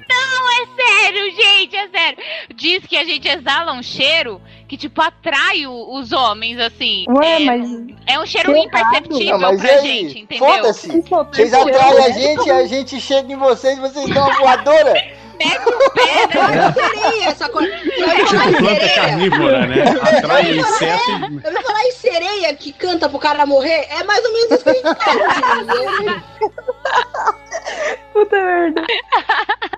Não, é sério, gente, é sério. Diz que a gente exala um cheiro que, tipo, atrai o- os homens, assim. Ué, é, mas. é um cheiro imperceptível Não, mas pra aí? gente, entendeu? Foda-se. Vocês atraem a gente e a gente chega em vocês e vocês dão uma voadora. Pega o pé, né? Sereia, essa coisa. Eu ia Tipo falar em planta sereia. carnívora, né? Atrai inseto e. Eu ia falar em sereia que canta pro cara morrer. É mais ou menos isso que a gente faz. Puta merda.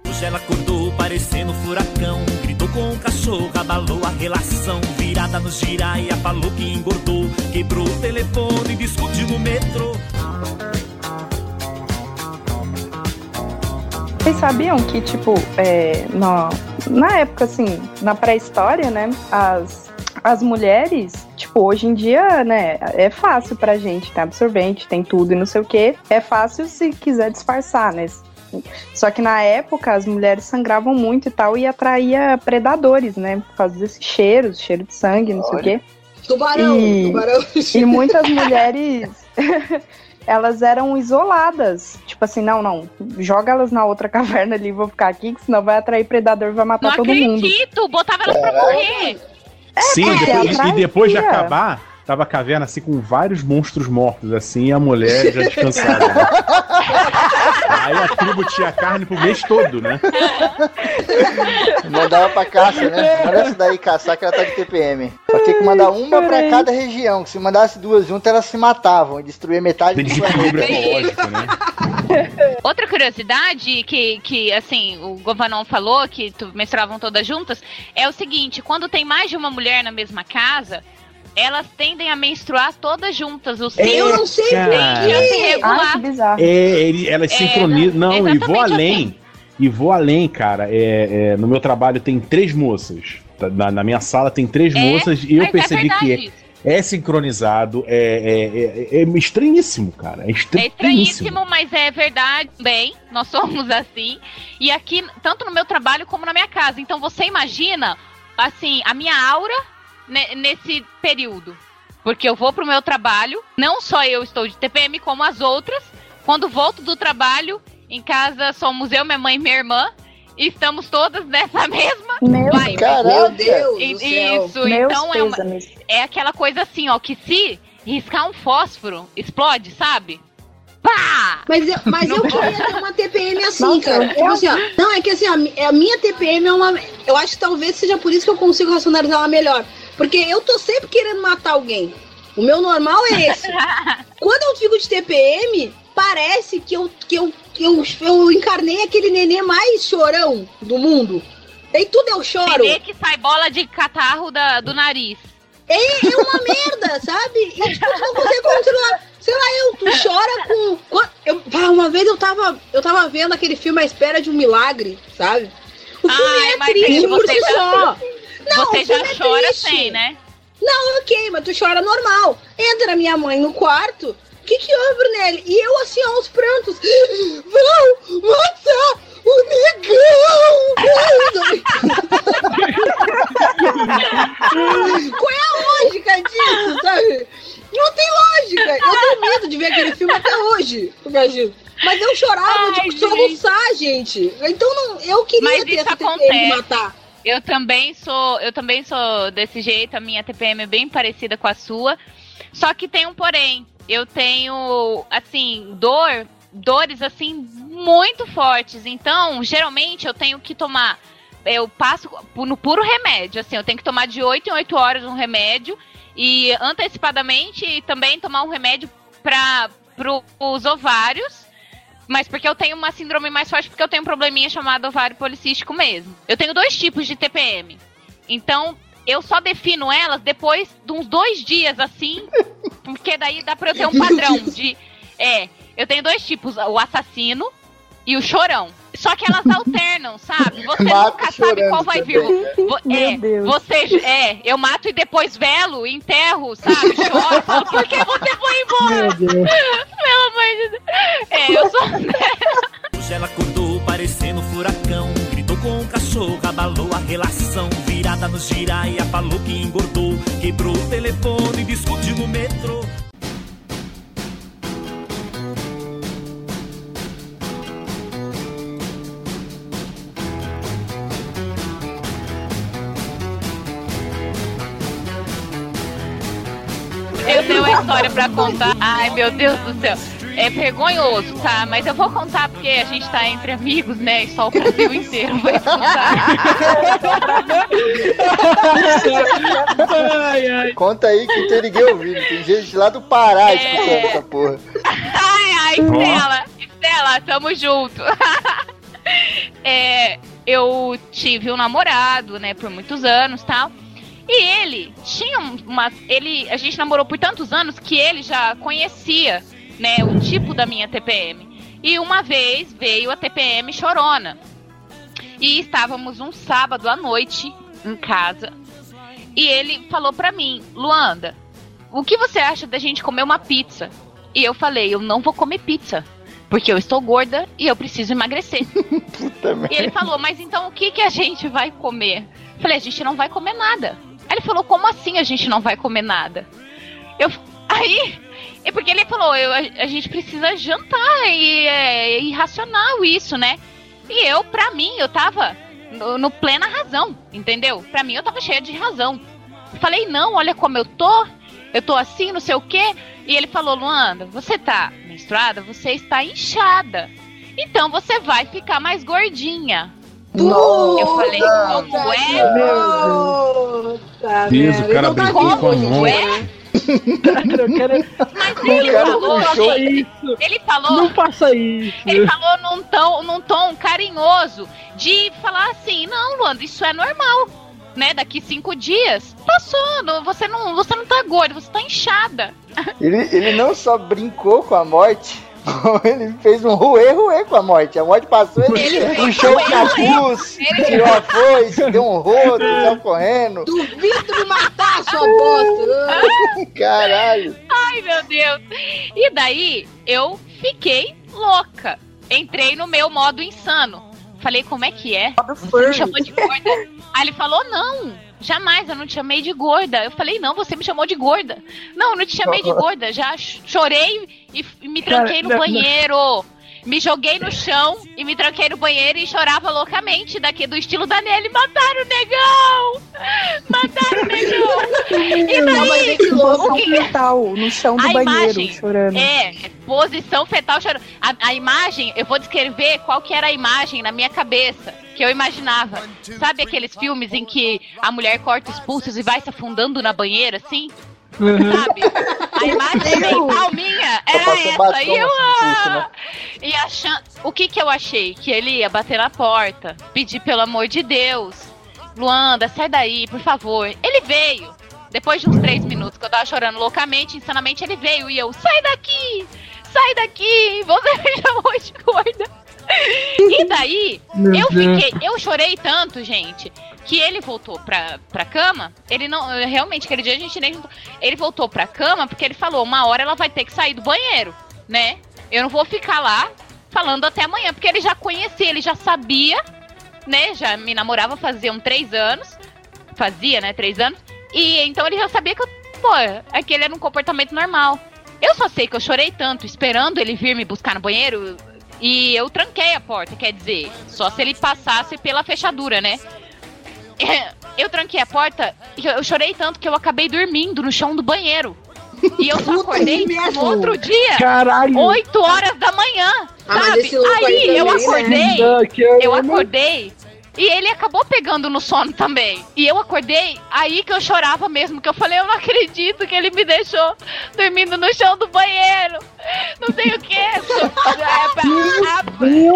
Hoje ela acordou parecendo um furacão. Gritou com o cachorro, abalou a relação. Virada no giraia, falou que engordou. Quebrou o telefone, discutiu no metrô. Vocês sabiam que, tipo, é, na, na época, assim, na pré-história, né, as, as mulheres, tipo, hoje em dia, né, é fácil pra gente, tem absorvente, tem tudo e não sei o que, é fácil se quiser disfarçar, né, só que na época as mulheres sangravam muito e tal e atraía predadores, né, por causa desses cheiros, cheiro de sangue, não sei o Olha. quê. Tubarão, E- tubarão. E muitas mulheres, [laughs] elas eram isoladas. Tipo assim, não, não, joga elas na outra [laughs] caverna ali, vou ficar aqui, que senão vai atrair predador e vai matar Não todo mundo. acredito, botava elas pra morrer. Sim, é, depois- atraía. e depois de acabar, tava a caverna assim com vários monstros mortos, assim, e a mulher já descansada. [laughs] Aí a tribo tinha carne pro mês todo, né? Mandava pra caça, né? Manda essa daí caçar que ela tá de TPM. Só tinha que mandar uma pra cada região. que Se mandasse duas juntas, elas se matavam e destruía metade do planeta. ecológico, né? Outra curiosidade que, que assim, o Govanon falou que tu, menstruavam todas juntas é o seguinte: quando tem mais de uma mulher na mesma casa, elas tendem a menstruar todas juntas. O Eu seu não sei Cara. tende a se Ai, que regular. bizarro. É, ele, elas É, sincronizam. Não, e vou exatamente além. assim. E vou além, cara. É, é, no meu trabalho tem três moças. Tá, Na, na minha sala tem três É, moças e eu Mas percebi é que é, é sincronizado. É, é, é, é estranhíssimo, cara. É É estranhíssimo. estranhíssimo, mas é verdade bem. Nós somos assim. E aqui, tanto no meu trabalho como na minha casa. Então você imagina, assim, a minha aura nesse período. Porque eu vou pro meu trabalho, não só eu estou de TPM, como as outras. Quando volto do trabalho, em casa somos eu, minha mãe e minha irmã. E estamos todas nessa [laughs] mesma Meu vibe. Caraca. Meu Deus E- do céu. Isso, Meus então é, uma- é aquela coisa assim, ó, que se riscar um fósforo, explode, sabe? Pá! Mas eu, mas eu queria ter uma TPM assim, Nossa, cara. Tipo eu- assim, ó. Não, é que assim, a, a minha TPM é uma. Eu acho que talvez seja por isso que eu consigo racionalizar ela melhor. Porque eu tô sempre querendo matar alguém. O meu normal é esse. [laughs] Quando eu fico de TPM, parece que eu, que eu, que eu, eu encarnei aquele nenê mais chorão do mundo. E tudo eu choro. Nenê que sai bola de catarro da, do nariz. É, é uma merda, sabe? E tipo, tu não consegue controlar. Sei lá, eu, tu chora com. Eu, uma vez eu tava, eu tava vendo aquele filme A Espera de um Milagre, sabe? O filme Ai, é triste por si só. Não, Você já é chora triste. sem, né? Não, ok, mas tu chora normal. Entra minha mãe no quarto. O que que houve, Brunelli? E eu assim, aos prantos. Vão matar o negão! [laughs] Qual é a lógica disso, sabe? Não tem lógica. Eu tenho medo de ver aquele filme até hoje, imagina. Mas eu chorava Ai, de soluçar, gente. Então não, eu queria Mas ter essa TPM de acontece. matar. Eu também sou, eu também sou desse jeito, a minha TPM é bem parecida com a sua. Só que tem um porém. Eu tenho, assim, dor, dores assim muito fortes. Então, geralmente eu tenho que tomar eu passo no puro remédio, assim, eu tenho que tomar de 8 em 8 horas um remédio e antecipadamente também tomar um remédio para os ovários, mas porque eu tenho uma síndrome mais forte, porque eu tenho um probleminha chamado ovário policístico mesmo. Eu tenho dois tipos de TPM. Então, eu só defino elas depois de uns dois dias, assim, [laughs] porque daí dá pra eu ter um padrão de. É, eu tenho dois tipos, o assassino e o chorão. Só que elas alternam, sabe? Você Mato nunca sabe qual vai vir. também. Vo- É, Deus. você, é, eu mato e depois velo, enterro, sabe? Choro, falo, [laughs] por que você foi embora? Meu Deus. Pelo amor de Deus. É, eu sou. [laughs] Hoje ela acordou parecendo um furacão. Gritou com o cachorro, abalou a relação. Virada no giraia, falou que engordou. Quebrou o telefone, discutiu no metrô. História pra contar. Ai, meu Deus do céu. É vergonhoso, tá? Mas eu vou contar porque a gente tá entre amigos, né? E só o Brasil inteiro vai escutar. [laughs] Ai, ai. Conta aí que não tem ninguém ouvindo. Tem gente lá do Pará É. escutando essa porra. Ai, ai, Estela, Estela, tamo junto. [laughs] É, eu tive um namorado, né, por muitos anos tal. E ele tinha uma. Ele, a gente namorou por tantos anos que ele já conhecia, né, o tipo da minha TPM. E uma vez veio a TPM chorona. E estávamos um sábado à noite em casa. E ele falou pra mim, Luanda, o que você acha da gente comer uma pizza? E eu falei, eu não vou comer pizza. Porque eu estou gorda e eu preciso emagrecer. [laughs] e ele falou, mas então o que, que a gente vai comer? Eu falei, a gente não vai comer nada. Aí ele falou, como assim a gente não vai comer nada? Eu, aí, é porque ele falou, eu, a, a gente precisa jantar e é irracional isso, né? E eu, pra mim, eu tava no, no plena razão, entendeu? Pra mim, eu tava cheia de razão. Eu falei, não, olha como eu tô, eu tô assim, não sei o quê. E ele falou, Luanda, você tá menstruada, você está inchada. Então você vai ficar mais gordinha. Eu falei, como é? Puta Deus, o cara brincou com a mão. É? Eu quero... Mas ele falou, Não faça isso. ele falou, Não faça isso. ele falou num tom, num tom carinhoso de falar assim, não, Luanda, isso é normal. Né, daqui cinco dias, passou, não- você não, você não tá gorda, você tá inchada. Ele, ele não só brincou com a morte, [laughs] ele fez um ruê ruê com a morte. A morte passou, ele, Ele puxou o capuz, tirou a foice, deu um rodo, [laughs] saiu correndo. Duvido me matar, sua bosta. [laughs] Caralho. Ai, meu Deus. E daí eu fiquei louca. Entrei no meu modo insano. Falei, como é que é? Você me chamou de gorda? Aí ele falou, não, jamais, eu não te chamei de gorda. Eu falei, não, você me chamou de gorda. Não, eu não te chamei de gorda. Já ch- chorei e, me tranquei no banheiro. Me joguei no chão e me tranquei no banheiro e chorava loucamente daqui do estilo da Nelly. Mataram o negão! Mataram o negão! [laughs] E Não, mas daí, esse louco- o que- fetal, no chão do a banheiro, imagem, chorando. É, posição fetal chorando. A, a imagem, eu vou descrever qual que era a imagem na minha cabeça que eu imaginava. Sabe aqueles filmes em que a mulher corta os pulsos e vai se afundando na banheira, assim? Sabe? A imagem mental minha era essa. batom E eu. assim né? ah, E achando. O que que eu achei? Que ele ia bater na porta, pedir pelo amor de Deus. Luanda, sai daí, por favor. Ele veio. Depois de uns três minutos que eu tava chorando loucamente, insanamente, ele veio e eu, sai daqui! Sai daqui! Você [laughs] me chamou de gorda! E daí, Meu eu Deus. fiquei. Eu chorei tanto, gente, que ele voltou pra, pra cama. Ele não. Realmente, aquele dia a gente nem. juntou. Ele voltou pra cama porque ele falou: uma hora ela vai ter que sair do banheiro, né? Eu não vou ficar lá falando até amanhã, porque ele já conhecia, ele já sabia, né? Já me namorava fazia uns três anos. Fazia, né? Três anos. E então ele já sabia que eu. Pô, aquele era um comportamento normal. Eu só sei que eu chorei tanto esperando ele vir me buscar no banheiro e eu tranquei a porta, quer dizer, só se ele passasse pela fechadura, né? [laughs] Eu tranquei a porta e eu chorei tanto que eu acabei dormindo no chão do banheiro. E eu só acordei no outro dia, Caralho. 8 horas da manhã, Ah, sabe? aí Aí eu também, né? acordei, eu acordei e ele acabou pegando no sono também. E eu acordei, aí que eu chorava mesmo, que eu falei, eu não acredito que ele me deixou dormindo no chão do banheiro. Não sei o que.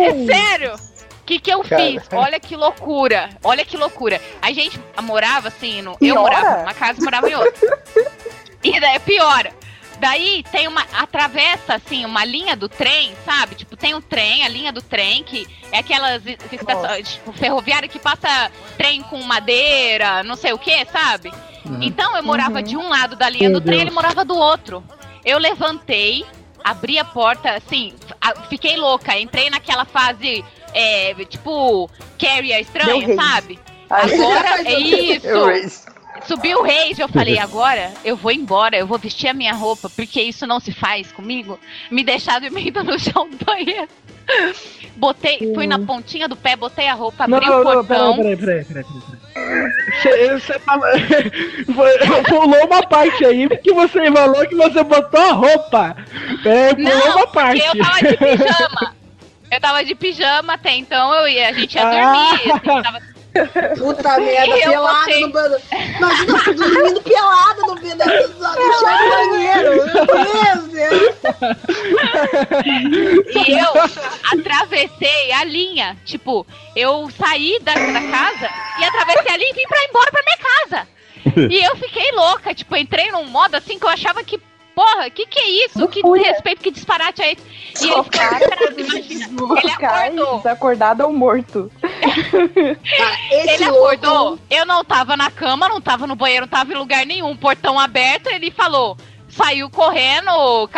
É sério. O que, que eu Cara. fiz? Olha que loucura. Olha que loucura. A gente morava assim, no, eu morava numa casa e morava em outra. E daí piora. Daí tem uma. Atravessa, assim, uma linha do trem, sabe? Tipo, tem um trem, a linha do trem, que é aquelas estações tipo, ferroviárias que passa trem com madeira, não sei o que, sabe? Então eu morava de um lado da linha Meu do trem, Deus. ele morava do outro. Eu levantei, abri a porta, assim, fiquei louca, entrei naquela fase, é, tipo, Carrie a estranha, sabe? Agora [laughs] é isso. Subiu o rage, eu falei, agora eu vou embora, eu vou vestir a minha roupa, porque isso não se faz comigo. Me deixar dormindo [laughs] no chão do banheiro. Botei, fui na pontinha do pé, botei a roupa, Não, abri não, o não, portão. peraí, peraí, peraí, peraí, peraí. Você, você [laughs] Pulou uma parte aí, porque você falou que você botou a roupa. É, pulou Não, uma parte. porque eu tava de pijama. Eu tava de pijama até então, eu ia, a gente ia dormir. Ah. assim, tava- [laughs] Puta [laughs] merda, Eu pelado botei- no banheiro. Imagina tu dormindo pelado no, chão do banheiro. Meu Deus. E eu atravessei a linha. Tipo, eu saí da, da casa e atravessei a linha e vim pra embora pra minha casa. [laughs] E eu fiquei louca, tipo, entrei num modo assim que eu achava que, porra, que que é isso? Que respeito, que disparate é esse? E ele ficou imagina. [laughs] Ele acordou. desacordado ou morto. Esse Ele louco- acordou, eu não tava na cama, não tava no banheiro, não tava em lugar nenhum, portão aberto, ele falou, saiu correndo,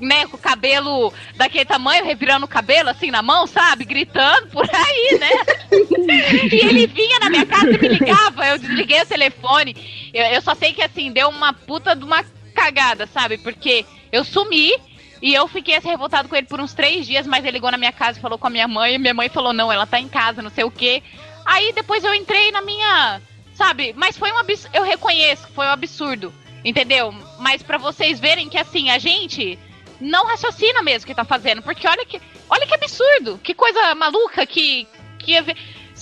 né, com o cabelo daquele tamanho, revirando o cabelo assim na mão, sabe, gritando por aí, né? e ele vinha na minha casa e me ligava, eu desliguei o telefone, eu, eu só sei que assim, deu uma puta de uma cagada, sabe, porque eu sumi, e eu fiquei assim, revoltado com ele por uns três dias, mas ele ligou na minha casa e falou com a minha mãe, e minha mãe falou, não, ela tá em casa, não sei o quê. Aí depois eu entrei na minha. Sabe? Mas foi um absurdo. Eu reconheço que foi um absurdo. Entendeu? Mas pra vocês verem que assim, a gente não raciocina mesmo o que tá fazendo. Porque olha que. Olha que absurdo. Que coisa maluca que. que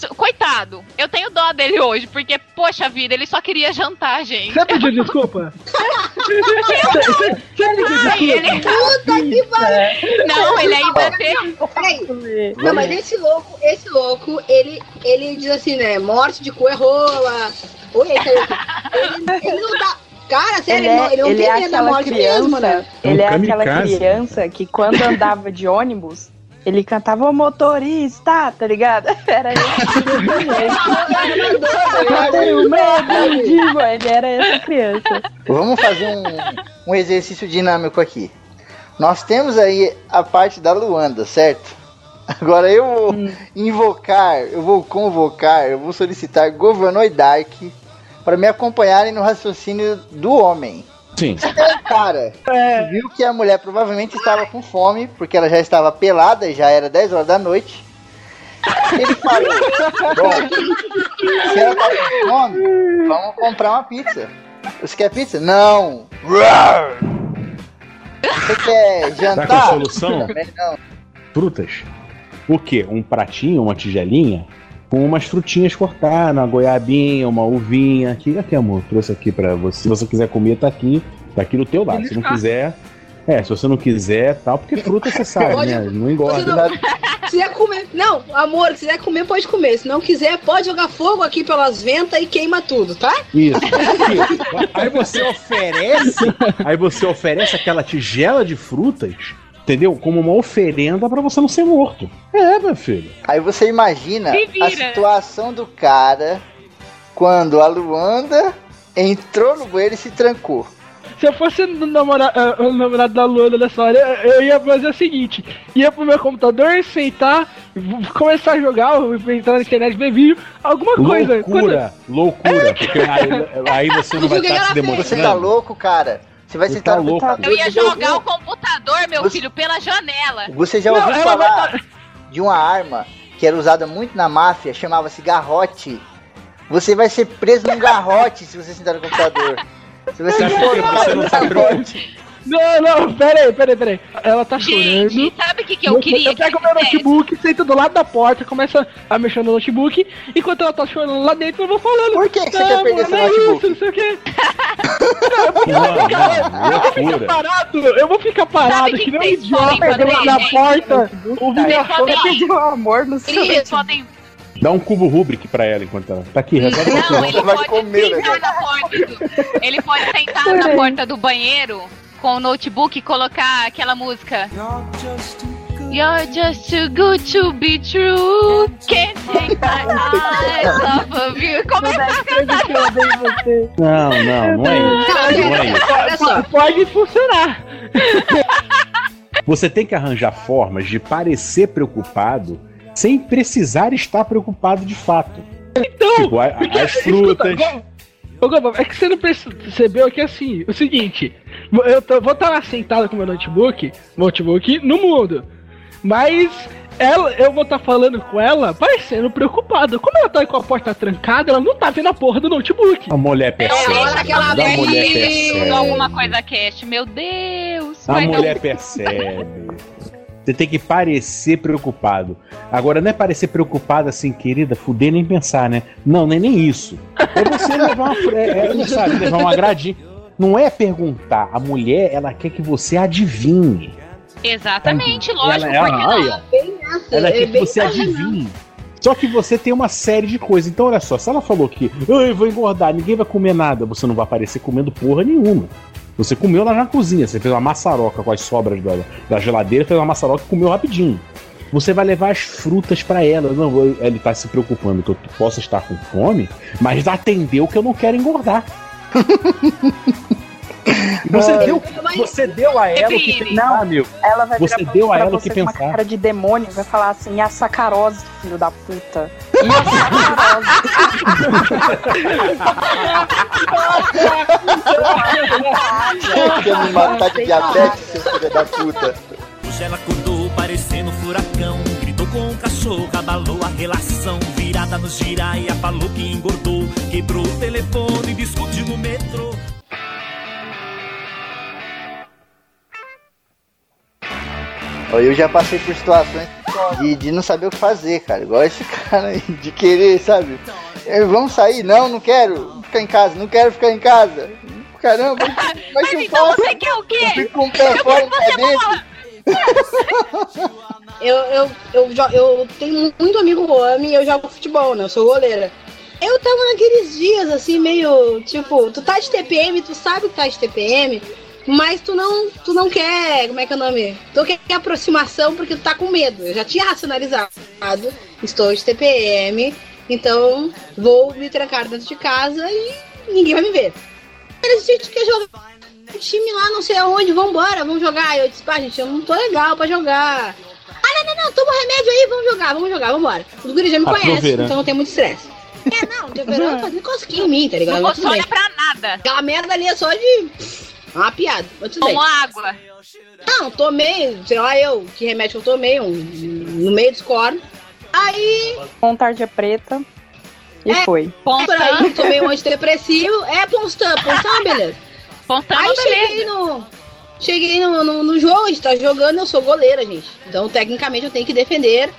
Coitado, eu tenho dó dele hoje, porque, poxa vida, ele só queria jantar, gente. Você pediu [laughs] desculpa? [laughs] Você pediu ele- desculpa? Puta que pariu. Não, ele ainda tem. Não, mas esse louco, esse louco, ele, ele diz assim, né? Morte de cu é rola. Oi, esse aí. Ele, ele não dá. Cara, sério, Ele ele, não, é, ele não ele tem é medo da aquela morte criança, mesmo, né? ele É é um aquela kamikaze. criança que quando andava de ônibus, ele cantava "Ô, motorista, tá ligado? [laughs] Era esse. o medo, digo, ele era essa criança. Vamos fazer um, um exercício dinâmico aqui. Nós temos aí a parte da Luanda, certo? Agora eu vou invocar, eu vou convocar, eu vou solicitar Governor Dark para me acompanharem no raciocínio do homem. Sim. O cara viu que a mulher provavelmente estava com fome, porque ela já estava pelada e já era 10 horas da noite. Ele falou: Bom, se ela tá com fome, vamos comprar uma pizza. Você quer pizza? Não. Você quer Sabe jantar? qual é a solução? Não. Frutas. O quê? Um pratinho, uma tigelinha, com umas frutinhas cortadas, uma goiabinha, uma uvinha. Aqui, aqui, amor, trouxe aqui pra você. Se você quiser comer, tá aqui. Tá aqui do teu lado. Se não quiser. É, se você não quiser, tal, porque fruta você sabe, Pode- né? Não engorda. não- [laughs] Se quiser comer. Não, amor, se quiser comer, pode comer. Se não quiser, pode jogar fogo aqui pelas ventas e queima tudo, tá? Isso. Aí você oferece, aí você oferece aquela tigela de frutas, entendeu? Como uma oferenda pra você não ser morto. É, meu filho. Aí você imagina a situação do cara quando a Luanda entrou no banheiro e se trancou. Se eu fosse o namora- ah, o namorado da Luana nessa hora, eu ia fazer o seguinte: ia pro meu computador, sentar, começar a jogar, entrar na internet, ver vídeo, alguma coisa. Loucura, loucura. Porque aí, aí você [laughs] não vai Você estar se tá demonstrando. louco, cara. Você vai Você sentar tá no louco. computador. Eu ia você jogar o computador, meu filho, pela janela. Você já ouviu falar de uma arma que era usada muito na máfia, chamava-se garrote. Você vai ser preso num garrote se você sentar no computador. [laughs] Você vai ser Sabe por que você não tá garrote. Não, não, peraí, peraí, peraí. Ela tá chorando. sabe o que, que eu queria Eu pego meu notebook, sento do lado da porta, começa a mexer no notebook, enquanto ela tá chorando lá dentro, eu vou falando. Por que, que você "Não, quer perder seu é notebook?" Isso, não sei o quê. [laughs] Eu vou ficar parado, eu vou ficar parado, que nem um idiota na fazer, porta, ouvindo Vocês a podem- Pediu amor no seu Eles podem. Dá um cubo Rubik pra ela enquanto ela. Tá aqui, resolve Não, ele pode sentar na porta do, Ele pode sentar na porta do banheiro com o notebook e colocar aquela música. You're just too good to be true. Can't take my eyes off of you. Começar a cantar. Não, não, não é isso. Não é isso. Pode funcionar. Você tem que arranjar formas de parecer preocupado sem precisar estar preocupado de fato. Então, Tipo, a- as frutas. Ô, é que você não percebeu que assim, o seguinte, eu tô- vou estar lá sentado com meu notebook, notebook no mundo, mas ela, eu vou estar falando com ela parecendo preocupado. Como ela tá com a porta trancada, ela não tá vendo a porra do notebook. A mulher É percebe. hora que ela A vem mulher percebe. alguma coisa cast. Meu Deus. A mulher um- percebe. Você tem que parecer preocupado. Agora, não é parecer preocupado assim, querida, fuder nem pensar, né? Não, nem nem isso. É você levar uma, é, é, sabe, levar um agradinho. Não é perguntar. A mulher, ela quer que você adivinhe. Exatamente, Ela- lógico. ela- porque aí, não? ó. Ela quer que você adivinhe. Só que você tem uma série de coisas. Então, olha só, se ela falou que "Ai, eu vou engordar, ninguém vai comer nada, você não vai aparecer comendo porra nenhuma. Você comeu lá na cozinha, você fez uma maçaroca com as sobras da, da geladeira, fez uma maçaroca e comeu rapidinho. Você vai levar as frutas pra ela. Não, ele tá se preocupando que eu possa estar com fome, mas atendeu que eu não quero engordar. [laughs] Você deu, você deu a ela o que Não, pensar, meu. Ela vai Você virar pra- deu a pra ela o você que com uma pensar. cara de demônio, vai falar assim, e a sacarose, filho da puta. [laughs] E a Quer me matar de diabetes, seu filho da puta. Hoje ela acordou parecendo um furacão. Gritou com o cachorro, abalou a relação. Virada no giraia, falou que engordou. Quebrou o telefone, discutiu no metrô. Eu já passei por situações de, de não saber o que fazer, cara. Igual esse [laughs] cara aí, de querer, sabe? Eh, Vamos sair? Não, não quero ficar em casa, não quero ficar em casa. Caramba, [laughs] mas eu então faço? você quer o quê? Eu fico com o pé fora pé dentro. [laughs] Eu, eu, eu, eu tenho muito amigo homem e eu jogo futebol, né? Eu sou goleira. Eu tava naqueles dias assim, meio tipo, tu tá de TPM, tu sabe que tá de TPM, mas tu não, tu não quer, como é que é o nome? Tu quer aproximação porque tu tá com medo. Eu já tinha racionalizado, estou de TPM, então vou me trancar dentro de casa e ninguém vai me ver. Eles dizem que quer jogar um time lá, não sei aonde, vambora, vamos jogar. Eu disse, pá, gente, eu não tô legal pra jogar. Ah, não, não, não, toma remédio aí, vamos jogar, vamos jogar, vambora. Os guris já me conhecem, então não tem muito estresse. É, não, tem verão, fazendo cosquinha em mim, tá ligado? Não funciona pra nada. Aquela merda ali é só de. Uma piada, mas tudo bem. Tomou água. Não, tomei, sei lá eu, que remédio eu tomei, um, no meio do score. Aí. Com tarja preta. E foi. Por aí, tomei um antidepressivo. É, Ponstan, Ponstan, beleza. Ponstan, Aí cheguei no. Cheguei no, no, no jogo, a gente tá jogando, eu sou goleira, gente. Então, tecnicamente, eu tenho que defender,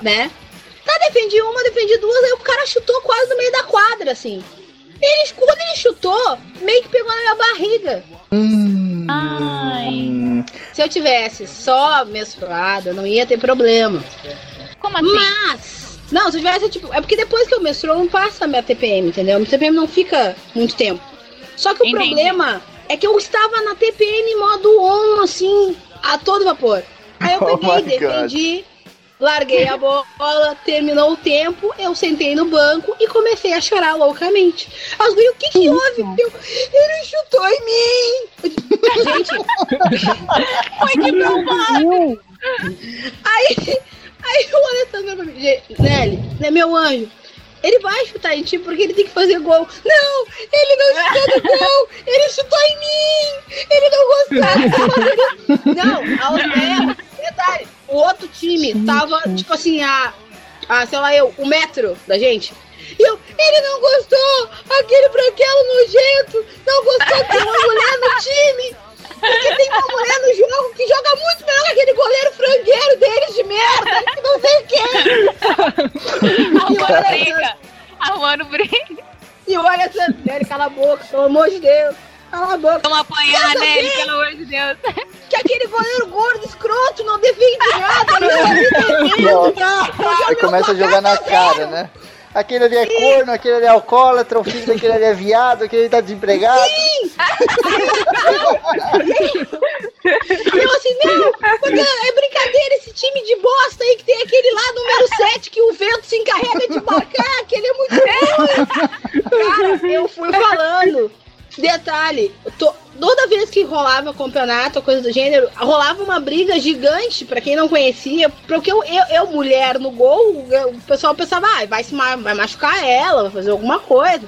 né? Tá, defendi uma, defendi duas, aí o cara chutou quase no meio da quadra, assim. Ele, quando ele chutou, meio que pegou na minha barriga. Ai. Se eu tivesse só menstruada, não ia ter problema. Como assim? Mas, não, se eu tivesse, tipo, é porque depois que eu menstruo, não passa a minha TPM, entendeu? A minha TPM não fica muito tempo. Só que o Entendi. problema é que eu estava na TPM modo on, assim, a todo vapor. Aí eu [laughs] Oh peguei, my defendi, larguei a bola, terminou o tempo, eu sentei no banco e comecei a chorar loucamente. As gurias, o que que houve? Eu, ele chutou em mim! Gente, Foi que provável. Aí, aí o Alessandro pra mim, "Gente, Nelly, né, meu anjo, ele vai chutar em ti porque ele tem que fazer gol. Não, ele não chutou no [laughs] gol, ele chutou em mim, ele não gostava. [laughs] não, a outra, é, detalhe, o outro time tava, tipo assim, a, a, sei lá eu, o metro da gente. E eu, ele não gostou, aquele branquelo nojento, não gostou tem uma mulher no time. Porque tem uma mulher no jogo que joga muito melhor que aquele goleiro frangueiro deles de merda, que não sei quem. Arrumando briga. Arrumando briga. E olha essa cala a boca, pelo amor de Deus. Cala a boca. Vamos apanhar, ver. pelo amor de Deus. Que aquele goleiro gordo, escroto, não defende nada, não defende. Aí começa a jogar na cara, né? Aquele ali é corno, aquele ali é alcoólatra, o filho daquele ali é viado, aquele ali tá desempregado. Sim! Eu assim, não, porque é brincadeira esse time de bosta aí que tem aquele lá, número 7, que o vento se encarrega de marcar, que ele é muito ruim. [laughs] Cara, eu fui falando. Detalhe, to- toda vez que rolava campeonato, coisa do gênero, rolava uma briga gigante, pra quem não conhecia, porque eu, eu, eu, mulher no gol, eu- o pessoal pensava, ah, vai, se ma- vai machucar ela, vai fazer alguma coisa.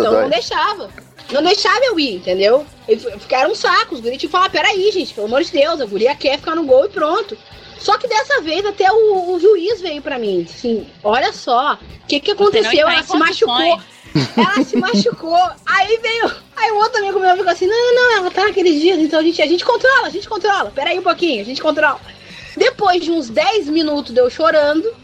Então não deixava. Não deixava eu ir, entendeu? E ficaram um saco. Os guris tinham que falar, peraí, gente, pelo amor de Deus, a guria quer ficar no gol e pronto. Só que dessa vez até o, o juiz veio pra mim. Assim, olha só, o que que aconteceu? Ela se machucou. Ela se machucou. Aí veio. Aí o outro amigo meu ficou assim: não, não, não, ela tá naqueles dias, então a gente, a gente controla, a gente controla. Peraí um pouquinho, a gente controla. Depois de uns 10 minutos de eu chorando,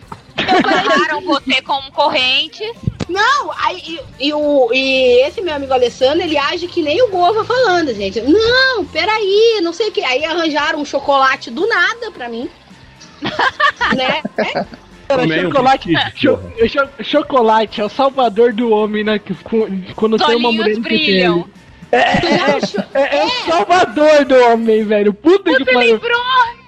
Pararam [laughs] você com correntes. Não, aí e, e o, e esse meu amigo Alessandro, ele age que nem o Gova falando, gente. Não, peraí, não sei o que. Aí arranjaram um chocolate do nada pra mim. [laughs] né? Cara, Também, chocolate, um cho- cho- chocolate é o salvador do homem, né? que- Quando tem uma mulher que brilham. tem. É, é, é, é o salvador do homem, velho. Puta que Você pariu. lembrou?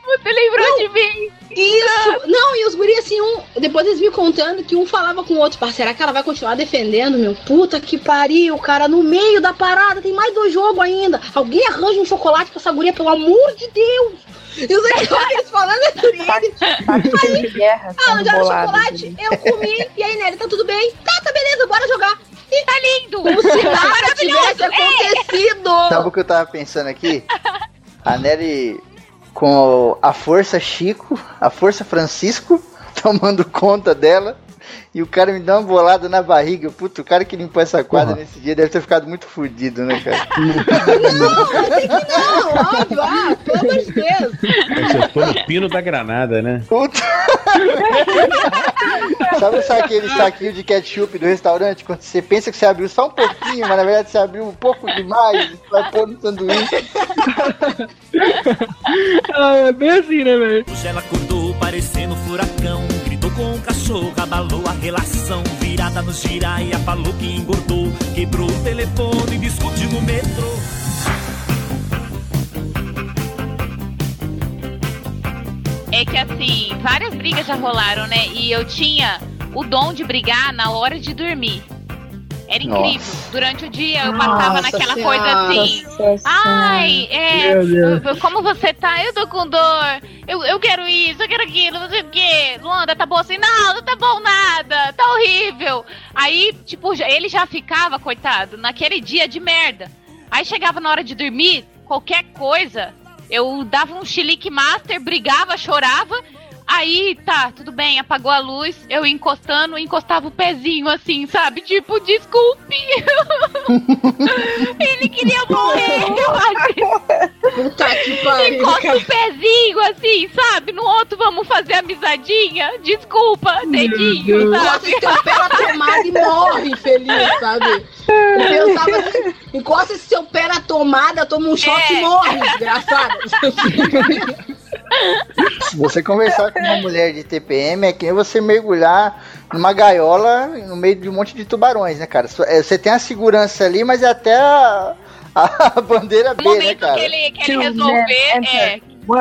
Você lembrou de mim? Isso! Não, e os guris assim, um. Depois eles me contando que um falava com o outro, será que ela vai continuar defendendo, meu? Puta que pariu, cara, no meio da parada, tem mais dois jogos ainda. Alguém arranja um chocolate pra essa guria, pelo amor de Deus! E os eles falando entre eles. De guerra. Ah, bolado, chocolate, eu comi, e aí, Nelly, tá tudo bem? Tá, tá beleza, bora jogar. E Tá lindo! como se nada Maravilhoso! tivesse acontecido. Sabe o que eu tava pensando aqui? A Nery com a força Chico, a força Francisco, [laughs] tomando conta dela. E o cara me dá uma bolada na barriga. Puta, o cara que limpou essa quadra nesse dia deve ter ficado muito fudido, né, cara? [laughs] Não, tem que não, óbvio, ah, pelo Deus. Você foi no pino da granada, né? Puta! [laughs] Sabe esse aquele saquinho de ketchup do restaurante? Quando você pensa que você abriu só um pouquinho, mas na verdade você abriu um pouco demais, você vai pôr no sanduíche. Ah, é bem assim, né, velho? Hoje ela acordou parecendo um furacão. Gritou com o cachorro, abalou a relação. Virada no giraia, falou que engordou. Quebrou o telefone, discute no metrô. É que assim, várias brigas já rolaram, né? E eu tinha o dom de brigar na hora de dormir. Era incrível. Nossa. Durante o dia eu passava Nossa naquela Senhora. coisa assim. Nossa Ai, é. Meu Deus. eu- Como você tá? Eu tô com dor. Eu, eu quero isso, eu quero aquilo, não sei o quê. Luanda, tá bom assim? Não, não tá bom nada. Tá horrível. Aí, tipo, ele já ficava, coitado, naquele dia de merda. Aí chegava na hora de dormir, qualquer coisa, eu dava um chilique master, brigava, chorava. Aí, tá, tudo bem, apagou a luz, eu encostando, encostava o pezinho assim, sabe? Tipo, desculpe. [laughs] Ele queria morrer, eu acho. Puta que pariu. Encosta o pezinho assim, sabe? No outro vamos fazer amizadinha. Desculpa, dedinho, Encosta sabe? esse teu pé na tomada e morre feliz, sabe? Eu pensava assim, encosta esse seu pé na tomada, toma um choque É. e morre, desgraçado. [laughs] Se você conversar com uma mulher de TPM, é que nem você mergulhar numa gaiola no meio de um monte de tubarões, né, cara? É, Você tem a segurança ali, mas é até a, a bandeira B, né, momento cara? que ele, que ele resolver, é. [laughs] Two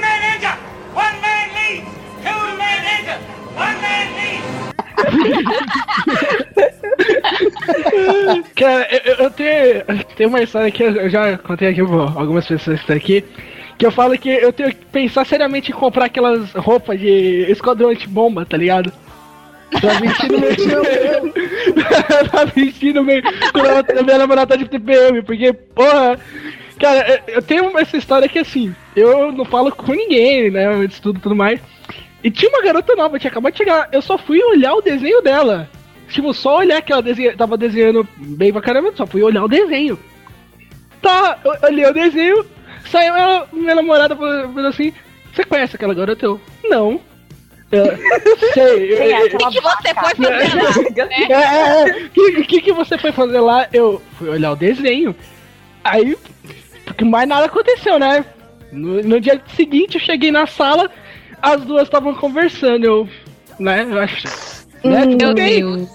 man enter, one man leave. Two man enter, one man leave. [laughs] Cara, eu, eu tenho, tem uma história que eu já contei aqui pra algumas pessoas que estão aqui. Que eu falo que eu tenho que pensar seriamente em comprar aquelas roupas de esquadrão anti-bomba, tá ligado? Pra vestir no meio. pra vestir no meio. Quando a minha namorada tá de TPM, porque, porra. Cara, eu- eu tenho essa história que assim, eu não falo com ninguém, né? Eu estudo e tudo mais. E tinha uma garota nova, tinha acabado de chegar. Eu só fui olhar o desenho dela. Tipo, só olhar que ela desenha, tava desenhando bem pra caramba, só fui olhar o desenho. Tá, eu olhei o desenho, saiu ela, minha namorada falou assim: Você conhece aquela garota? Eu, não. [laughs] Eu, sei. É O que que você foi fazer lá, né? É, é. O que, que, que você foi fazer lá? Eu fui olhar o desenho. Aí, porque mais nada aconteceu, né? No, no dia seguinte eu cheguei na sala, as duas estavam conversando, eu. Né? Eu acho. Né, Meu. Deus.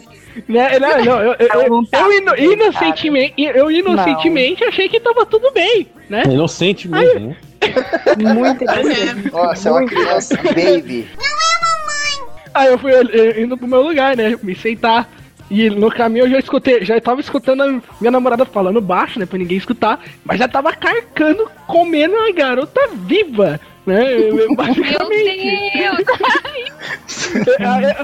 Né, não, não, eu, eu, [laughs] eu, eu ino- inocentemente, eu inocentemente achei que tava tudo bem, né? É inocente mesmo, né? [laughs] Muito Nossa, é uma criança, baby. Aí eu fui indo pro meu lugar, né? Me sentar. E no caminho eu já escutei, já tava escutando a minha namorada falando baixo, né? Pra ninguém escutar. Mas já tava carcando, comendo a garota viva, né? Basicamente. Meu Deus.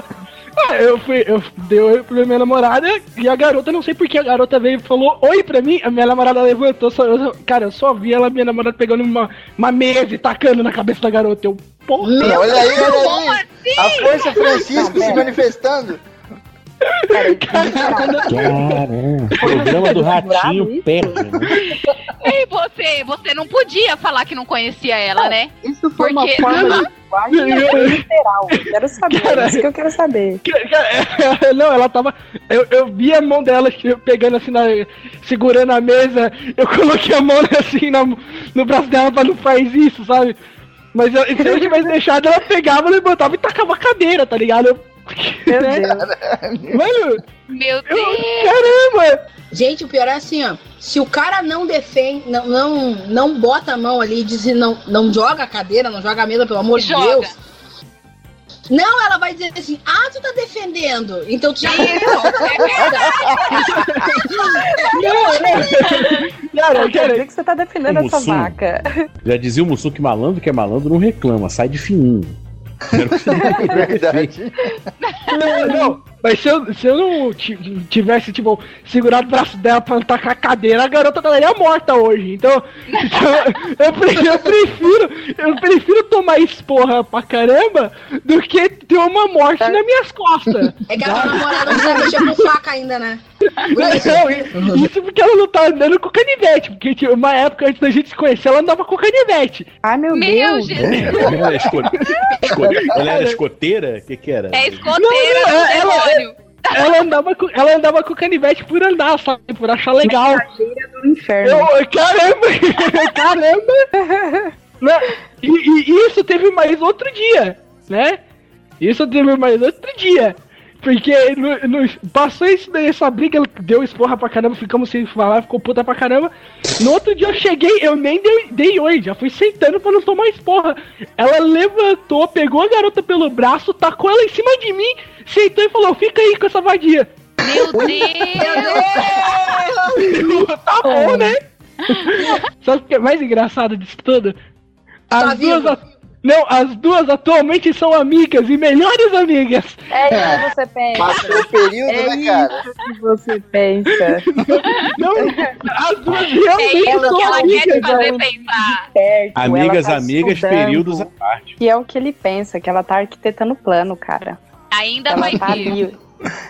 [laughs] Ah, eu fui, eu dei oi pra minha namorada e a garota, não sei porque a garota veio e falou oi pra mim, a minha namorada levantou, só, eu- cara, eu só vi ela, minha namorada pegando uma, uma mesa e tacando na cabeça da garota. Eu, porra! Olha aí, olha aí. assim? A Força Francisco se manifestando. [laughs] Caramba, programa do Ratinho perde, né? E você, você não podia falar que não conhecia ela, né? Isso foi uma Porque- forma de linguagem literal? Quero saber, é isso que eu quero saber. Cara, [laughs] Não, ela tava. Eu, eu vi a mão dela pegando assim, na, segurando a mesa. Eu coloquei a mão assim na- no braço dela pra não faz isso, sabe? Mas eu- se eu tivesse deixado, ela pegava, levantava e tacava a cadeira, tá ligado? Eu- Meu né? Deus. [laughs] Mano, Meu Deus. caramba! Gente, o pior é assim, ó. Se o cara não defende, não, não, não bota a mão ali e diz não, não joga a cadeira, não joga a mesa, pelo amor de Joga. Deus. Não, ela vai dizer assim, ah, tu tá defendendo. Então tu já. [laughs] Cara, Quer cara, dizer que você tá defendendo O essa Mussum. vaca. Já dizia o Mussum que malandro que é malandro não reclama, sai de fininho. [laughs] Verdade. não, não. Mas se eu, se eu não ti- tivesse, tipo, segurado o braço dela pra tacar a cadeira, a garota estaria morta hoje. Então, [laughs] então, eu, pre- eu prefiro, eu prefiro tomar esporra pra caramba do que ter uma morte nas minhas costas. É que a tua namorada não mexer com faca ainda, né? Não, isso porque ela não tá andando com canivete. Porque tipo, uma época antes da gente se conhecer, ela andava com canivete. Ai, meu, Meu Deus. Ela era, esco- esco- ela era escoteira? O que que era? É escoteira Não, do não, ela- demônio. Ela andava, com, ela andava com canivete por andar, sabe? Por achar legal. Do inferno. Eu, caramba! [laughs] caramba! Não, e, e isso teve mais outro dia, né? Isso teve mais outro dia. Porque no- no- passou isso daí, essa briga, ela deu esporra pra caramba, ficamos sem falar, ficou puta pra caramba. No outro dia eu cheguei, eu nem dei, dei oi, já fui sentando pra não tomar esporra. Ela levantou, pegou a garota pelo braço, tacou ela em cima de mim, sentou e falou: fica aí com essa vadia. Meu [laughs] Deus. tá bom, né? [laughs] Sabe o que é mais engraçado disso tudo? As Tá duas, vivo. Não, as duas atualmente são amigas e melhores amigas. É isso que você pensa. Passou o período, É né, cara? isso que você pensa. [laughs] Não, as duas realmente É o são que ela quer te fazer pensar. Perto, Amigas, ela tá amigas, estudando. períodos à parte. E é o que ele pensa, que ela tá arquitetando plano, cara. Ainda ela vai tá vir. ali.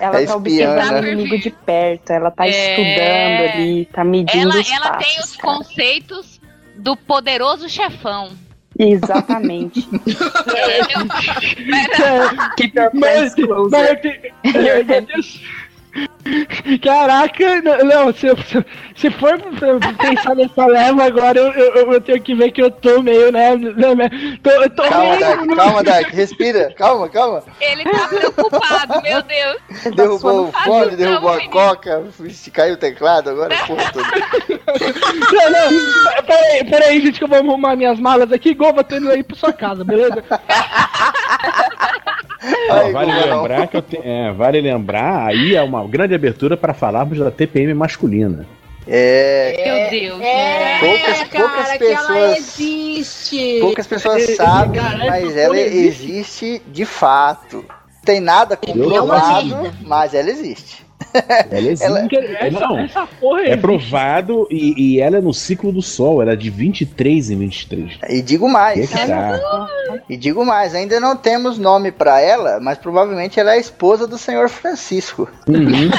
Ela Tá tá espiando, observando o né? inimigo de perto, ela tá É. estudando ali, tá medindo Ela, os ela passos, tem os cara. conceitos do poderoso chefão. Exatamente. [laughs] Keep your friends closer. [laughs] Caraca, não, se, se, se for pensar nessa leva agora, eu, eu, eu tenho que ver que eu tô meio, né? né, Tô, eu tô Calma, meio. Dark, calma, Dark, respira. Calma, calma. Ele tá preocupado, meu Deus. [laughs] Derrubou o fone, derrubou a menino. coca, se caiu o teclado, agora porra toda. [laughs] Não, não, peraí, peraí, gente, que eu vou arrumar minhas malas aqui, igual eu tô indo aí pra sua casa, beleza? Ó, vale lembrar que eu te- é, vale lembrar, aí é uma grande abertura para falarmos da TPM masculina. É. Meu Deus. É, Poucas- cara, poucas que ela pessoas- existe. Poucas pessoas [laughs] sabem, mas ela existe de fato. Tem nada comprovado, mas ela existe. Ela existe. Ela- não, Essa porra é provado e, e ela é no ciclo do Sol, ela é de 23 em 23. E digo mais. Que que tá? E digo mais, ainda não temos nome pra ela, mas provavelmente ela é a esposa do senhor Francisco. Uhum.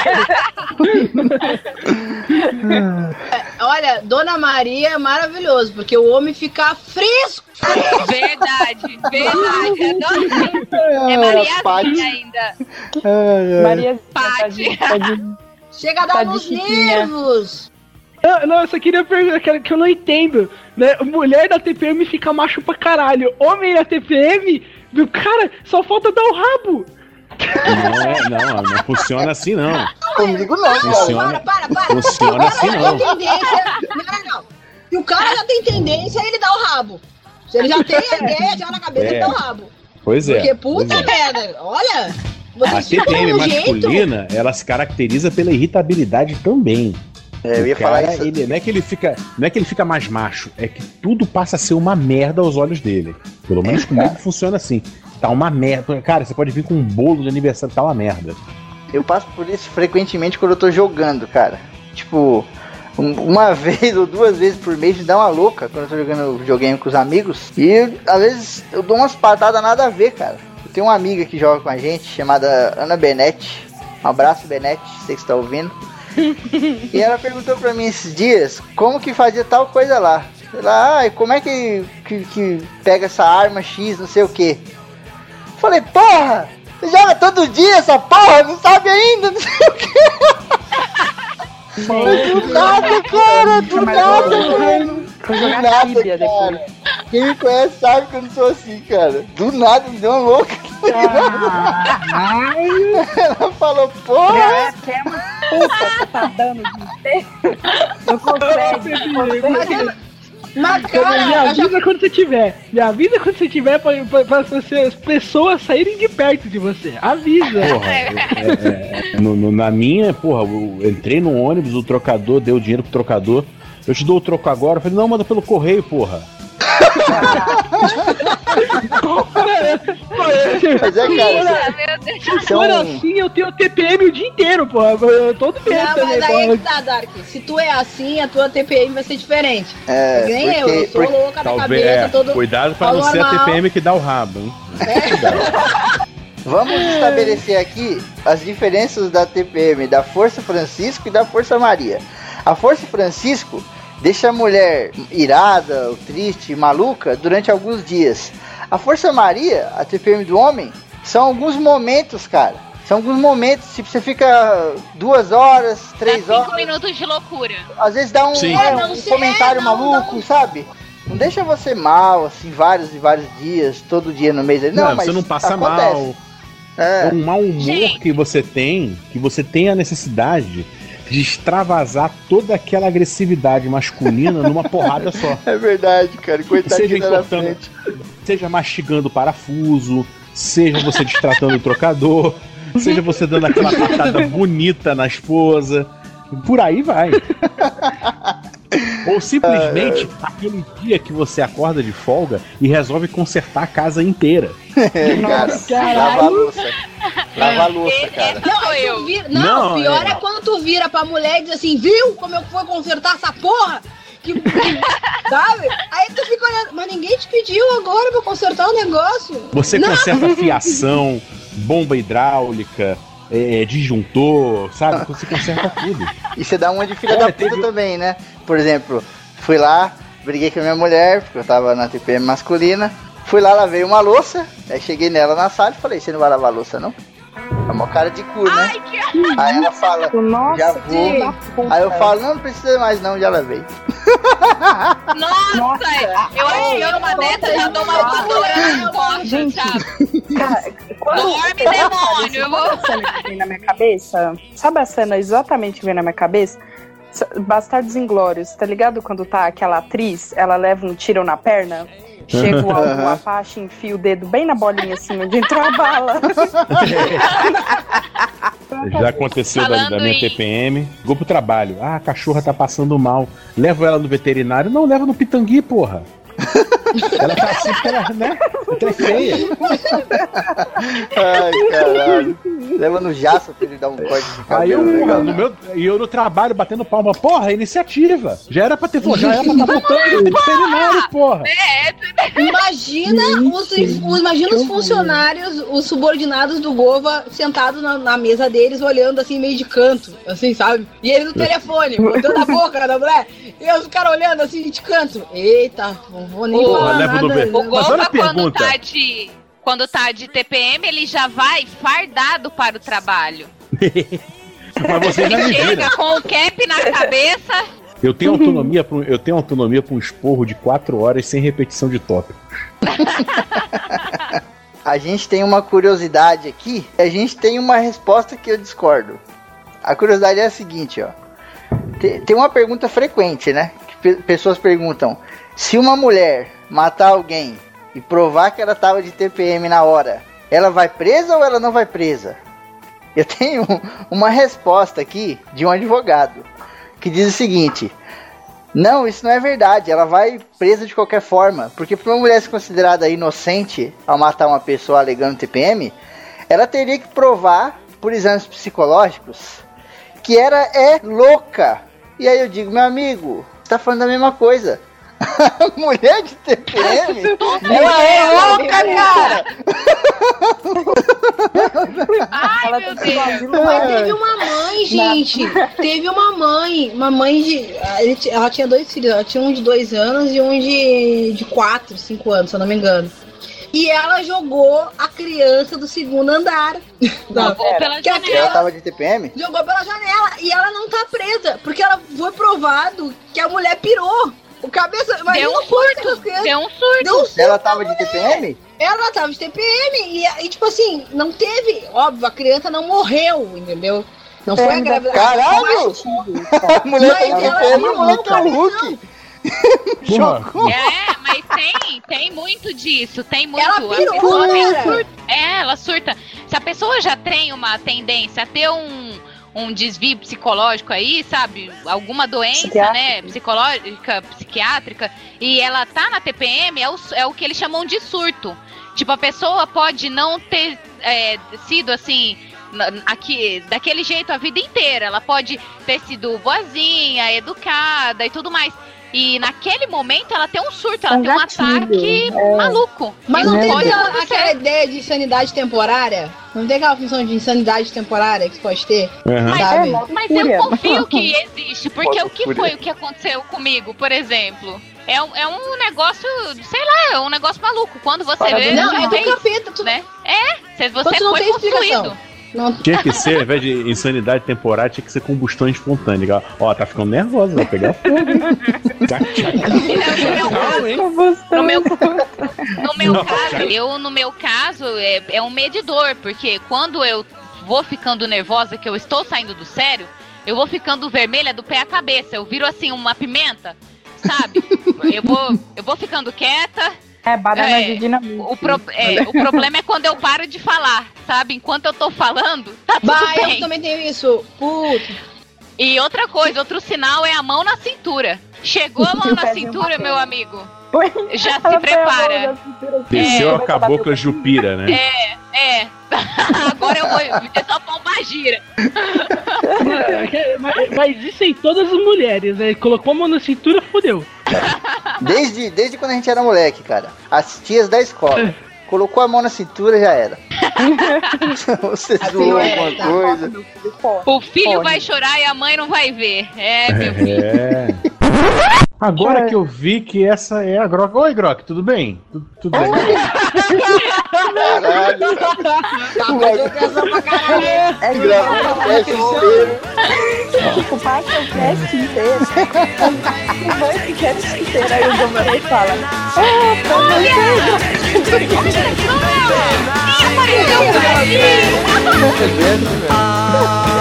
Olha, Dona Maria é maravilhoso, porque o homem fica fresco. Verdade, verdade. É Mariazinha ainda. Maria Pati. Chega a dar Tá de nos nervos. Não, não, eu só queria perguntar que, eu não entendo, né? Mulher da TPM fica macho pra caralho. Homem da TPM, meu cara, só falta dar o rabo. Não, não, não funciona assim não. Comigo não. Funciona, Para, para. funciona assim não. tendência. Não, não, não. Se o cara já tem tendência, ele dá o rabo. Se ele já tem a ideia já na cabeça, É. ele dá o rabo. Pois é. Porque puta é. merda, olha. A Vocês ficam TPM de um jeito. masculina, ela se caracteriza pela irritabilidade também. É, eu ia falar cara, isso. ele, não é que ele fica, não é que ele fica mais macho, é que tudo passa a ser uma merda aos olhos dele. Pelo menos comigo [laughs] funciona assim. Tá uma merda. Cara, você pode vir com um bolo de aniversário, tá uma merda. Eu passo por isso frequentemente quando eu tô jogando, cara. Tipo, um- uma [laughs] vez ou duas vezes por mês me dá uma louca quando eu tô jogando videogame com os amigos. E às vezes eu dou umas patadas nada a ver, cara. Tenho uma amiga que joga com a gente, chamada Ana Benete. Um abraço, Benete, você que está ouvindo. [laughs] E ela perguntou pra mim esses dias como que fazia tal coisa lá. Ela, ah, como é que, que, que pega essa arma X, não sei o que. Falei, porra, você joga todo dia essa porra, não sabe ainda, não sei o que. [laughs] Do nada, cara, do nada, mano. Do jogar nada, Tibia depois. cara. Quem me conhece sabe que eu não sou assim, cara. Do nada me deu uma louca. Ela falou, porra. É, que é uma puta que tá dando de ter. Consegue, não consegue. Mas, Me cara, eu já avisa quando você tiver. Me avisa quando você tiver pra, pra, pra você- as pessoas saírem de perto de você. Avisa. Porra, é- é- é- no- no- na minha, porra, eu entrei no ônibus, o trocador deu dinheiro pro trocador. Eu te dou o troco agora. Eu falei, não, manda pelo correio, porra. Mas é, cara. Se Então- for assim, eu tenho TPM o dia inteiro, pô. Todo mês Não, também, mas aí é que tá, Dark. Se tu é assim, a tua TPM vai ser diferente. É, nem eu, eu sou porque- louca da Talvez, cabeça, é, todo. cuidado pra não ser a. TPM que dá o rabo, hein? Vamos estabelecer aqui as diferenças da TPM, da Força Francisco e da Força Maria. A Força Francisco deixa a mulher irada, ou triste, maluca durante alguns dias. A Força Maria, a TPM do homem, são alguns momentos, cara. São alguns momentos, tipo, você fica duas horas, Dá três cinco horas, minutos de loucura. às vezes dá um, é, É, não um sei, comentário não, maluco, sabe? Não deixa você mal, assim, vários e vários dias, todo dia no mês. Não, Não, mas você não passa acontece. mal. É. É um mau humor Gente. que você tem, que você tem a necessidade de extravasar toda aquela agressividade masculina numa porrada só. [laughs] É verdade, cara. Coitadinho Seja na frente. seja mastigando o parafuso, seja você destratando o trocador, seja você dando aquela [laughs] patada bonita na esposa. Por aí vai. Ou simplesmente aquele dia que você acorda de folga e resolve consertar a casa inteira. É, cara, caralho. lava a louça. Lava a louça, cara. Não, aí tu vira, não, Não, pior é- é... quando tu vira pra mulher e diz assim, viu como eu fui consertar essa porra? Que, [laughs] sabe? Aí tu fica olhando, mas ninguém te pediu agora pra consertar o negócio. Você Não. conserta [laughs] fiação, bomba hidráulica, é, disjuntor, sabe? Você conserta tudo. E você dá uma de filha Olha, da puta teve- também, né? Por exemplo, fui lá, briguei com a minha mulher, porque eu tava na TPM masculina. Fui lá, lavei uma louça, aí cheguei nela na sala e falei, você não vai lavar a louça, não? É uma cara de cu, né? Aí ela fala, Nossa, já que vou. puta. Aí eu falo, não, não precisa mais não, já lavei. [laughs] Nossa, Nossa, eu acho que eu numa dessas já dou uma voadora na sabe? Cara, quando Dorme, demônio, sabe a cena que vem na minha cabeça? Sabe a cena exatamente que vem na minha cabeça? Bastardos Inglórios, tá ligado? Quando tá aquela atriz, ela leva um tiro na perna, chega o, [laughs] o Apache, enfia o dedo bem na bolinha assim, onde entrou a bala. [laughs] Já aconteceu da, da minha em- TPM. Vou pro trabalho. Ah, a cachorra tá passando mal. Levo ela no veterinário. Não, leva no pitangui, porra. [laughs] ela tá assim porque ela, né? Até é feia. Ai, caralho. Leva no jaço pra ele dar um corte de cabelo. Aí eu, porra, legal. no meu, e eu no trabalho batendo palma. Porra, iniciativa. Já era pra ter já era pra estar voltando no veterinário, porra. Imagina os, os- imagina os funcionários, os subordinados do Gova sentados na, na mesa deles, olhando assim, meio de canto, assim, sabe? E ele no telefone, botando a boca da mulher, e os caras olhando assim de canto. Eita, não vou nem Ô, falar leva nada. O Mas olha a Golfa, quando pergunta. tá de. Quando tá de TPM, ele já vai fardado para o trabalho. [laughs] Mas você já Ele me vira. chega com o cap na cabeça. Eu tenho autonomia pra, um- eu tenho autonomia pra um esporro de 4 horas sem repetição de tópico. [laughs] A gente tem uma curiosidade aqui, a gente tem uma resposta que eu discordo. A curiosidade é a seguinte, ó. Te- Tem uma pergunta frequente, né? Que pe- pessoas perguntam: se uma mulher matar alguém e provar que ela tava de TPM na hora, ela vai presa ou ela não vai presa? Eu tenho [laughs] uma resposta aqui de um advogado que diz o seguinte: não, isso não é verdade. Ela vai presa de qualquer forma. Porque para uma mulher ser considerada inocente ao matar uma pessoa alegando TPM, ela teria que provar, por exames psicológicos, que ela é louca. E aí eu digo, meu amigo, você tá falando da mesma coisa. [laughs] Mulher de TPM, ela é louca, cara! Ai, meu Deus. Mas teve uma mãe, gente. Teve uma mãe. Uma mãe de. Ela tinha dois filhos. Ela tinha um de dois anos e um de, de quatro, cinco anos, se eu não me engano. E ela jogou a criança do segundo andar. [laughs] Jogou pela Que a Ela tava de TPM? jogou pela janela. E ela não tá presa. Porque ela foi provado que a mulher pirou. O cabeça. Deu um surto. Deu um surto. Deu um surto Ela tava de TPM? ela tava de TPM e, e, tipo assim, não teve, óbvio, a criança não morreu, entendeu? Não foi a gravidade. Caralho! [laughs] A mulher tava de ela TPM, é a mulher tá Hulk. Chocou. É, mas tem, tem muito disso, tem muito. Ela A pirou, pessoa tem cara. surto. É, ela surta. Se a pessoa já tem uma tendência a ter um, um desvio psicológico aí, sabe? Alguma doença, Psiquiátrica. né? Psicológica, psiquiátrica, e ela tá na TPM, é o, é o que eles chamam de surto. Tipo, a pessoa pode não ter é, sido assim. Aqui, daquele jeito a vida inteira. Ela pode ter sido boazinha, educada e tudo mais. E naquele momento ela tem um surto, ela Um tem um gatilho, ataque é. maluco. Mas não pode tem aquela, acontecer. aquela ideia de insanidade temporária? Não tem aquela função de insanidade temporária que você pode ter? Aham. Sabe? É, Mas eu confio que [laughs] existe, porque Modo o que fúria. foi o que aconteceu comigo, por exemplo? É um, é um negócio, sei lá, é um negócio maluco. Quando você Fora vê, do Não, é tem, do capeta. Tu, né? É, você Então tu não foi tem explicação. Não, Tinha que ser, ao invés de insanidade temporária, tinha que ser combustão espontânea. Ó, tá ficando nervosa, vai pegar fogo. Tchac, tchac. No meu, no meu caso, eu, no meu caso, é, é um medidor, porque quando eu vou ficando nervosa, que eu estou saindo do sério, eu vou ficando vermelha do pé à cabeça. Eu viro assim uma pimenta, sabe? eu, vou, eu vou ficando quieta. É, banana É, de dinamite. O, pro- é, o problema é quando eu paro de falar, sabe? Enquanto eu tô falando, tá tudo Bah, eu bem. também tenho isso. Puta. E outra coisa, outro sinal é a mão na cintura. Chegou a [laughs] mão na cintura, meu amigo. Já Ela se a prepara. assim, Desceu a começa bater cabocla jupira, né? É, é. [laughs] Agora eu vou. É só pomba gira. mas, mas isso em todas as mulheres, né? Colocou a mão na cintura, fodeu. Desde, desde quando a gente era moleque, cara. As tias da escola. Colocou a mão na cintura já era. [laughs] Você zoou alguma coisa. O filho Pode. vai chorar e a mãe não vai ver. É, meu filho. É. Agora que eu vi que essa é a Grok. Oi, Grok, tudo bem? Tu- Tudo bem? Caralho. De atenção pra caralho. É Gravou o cast inteiro. Tipo, passa o cast inteiro. Vai esse cast inteiro. Aí o Gomes fala: Ah, pra você. Apareceu por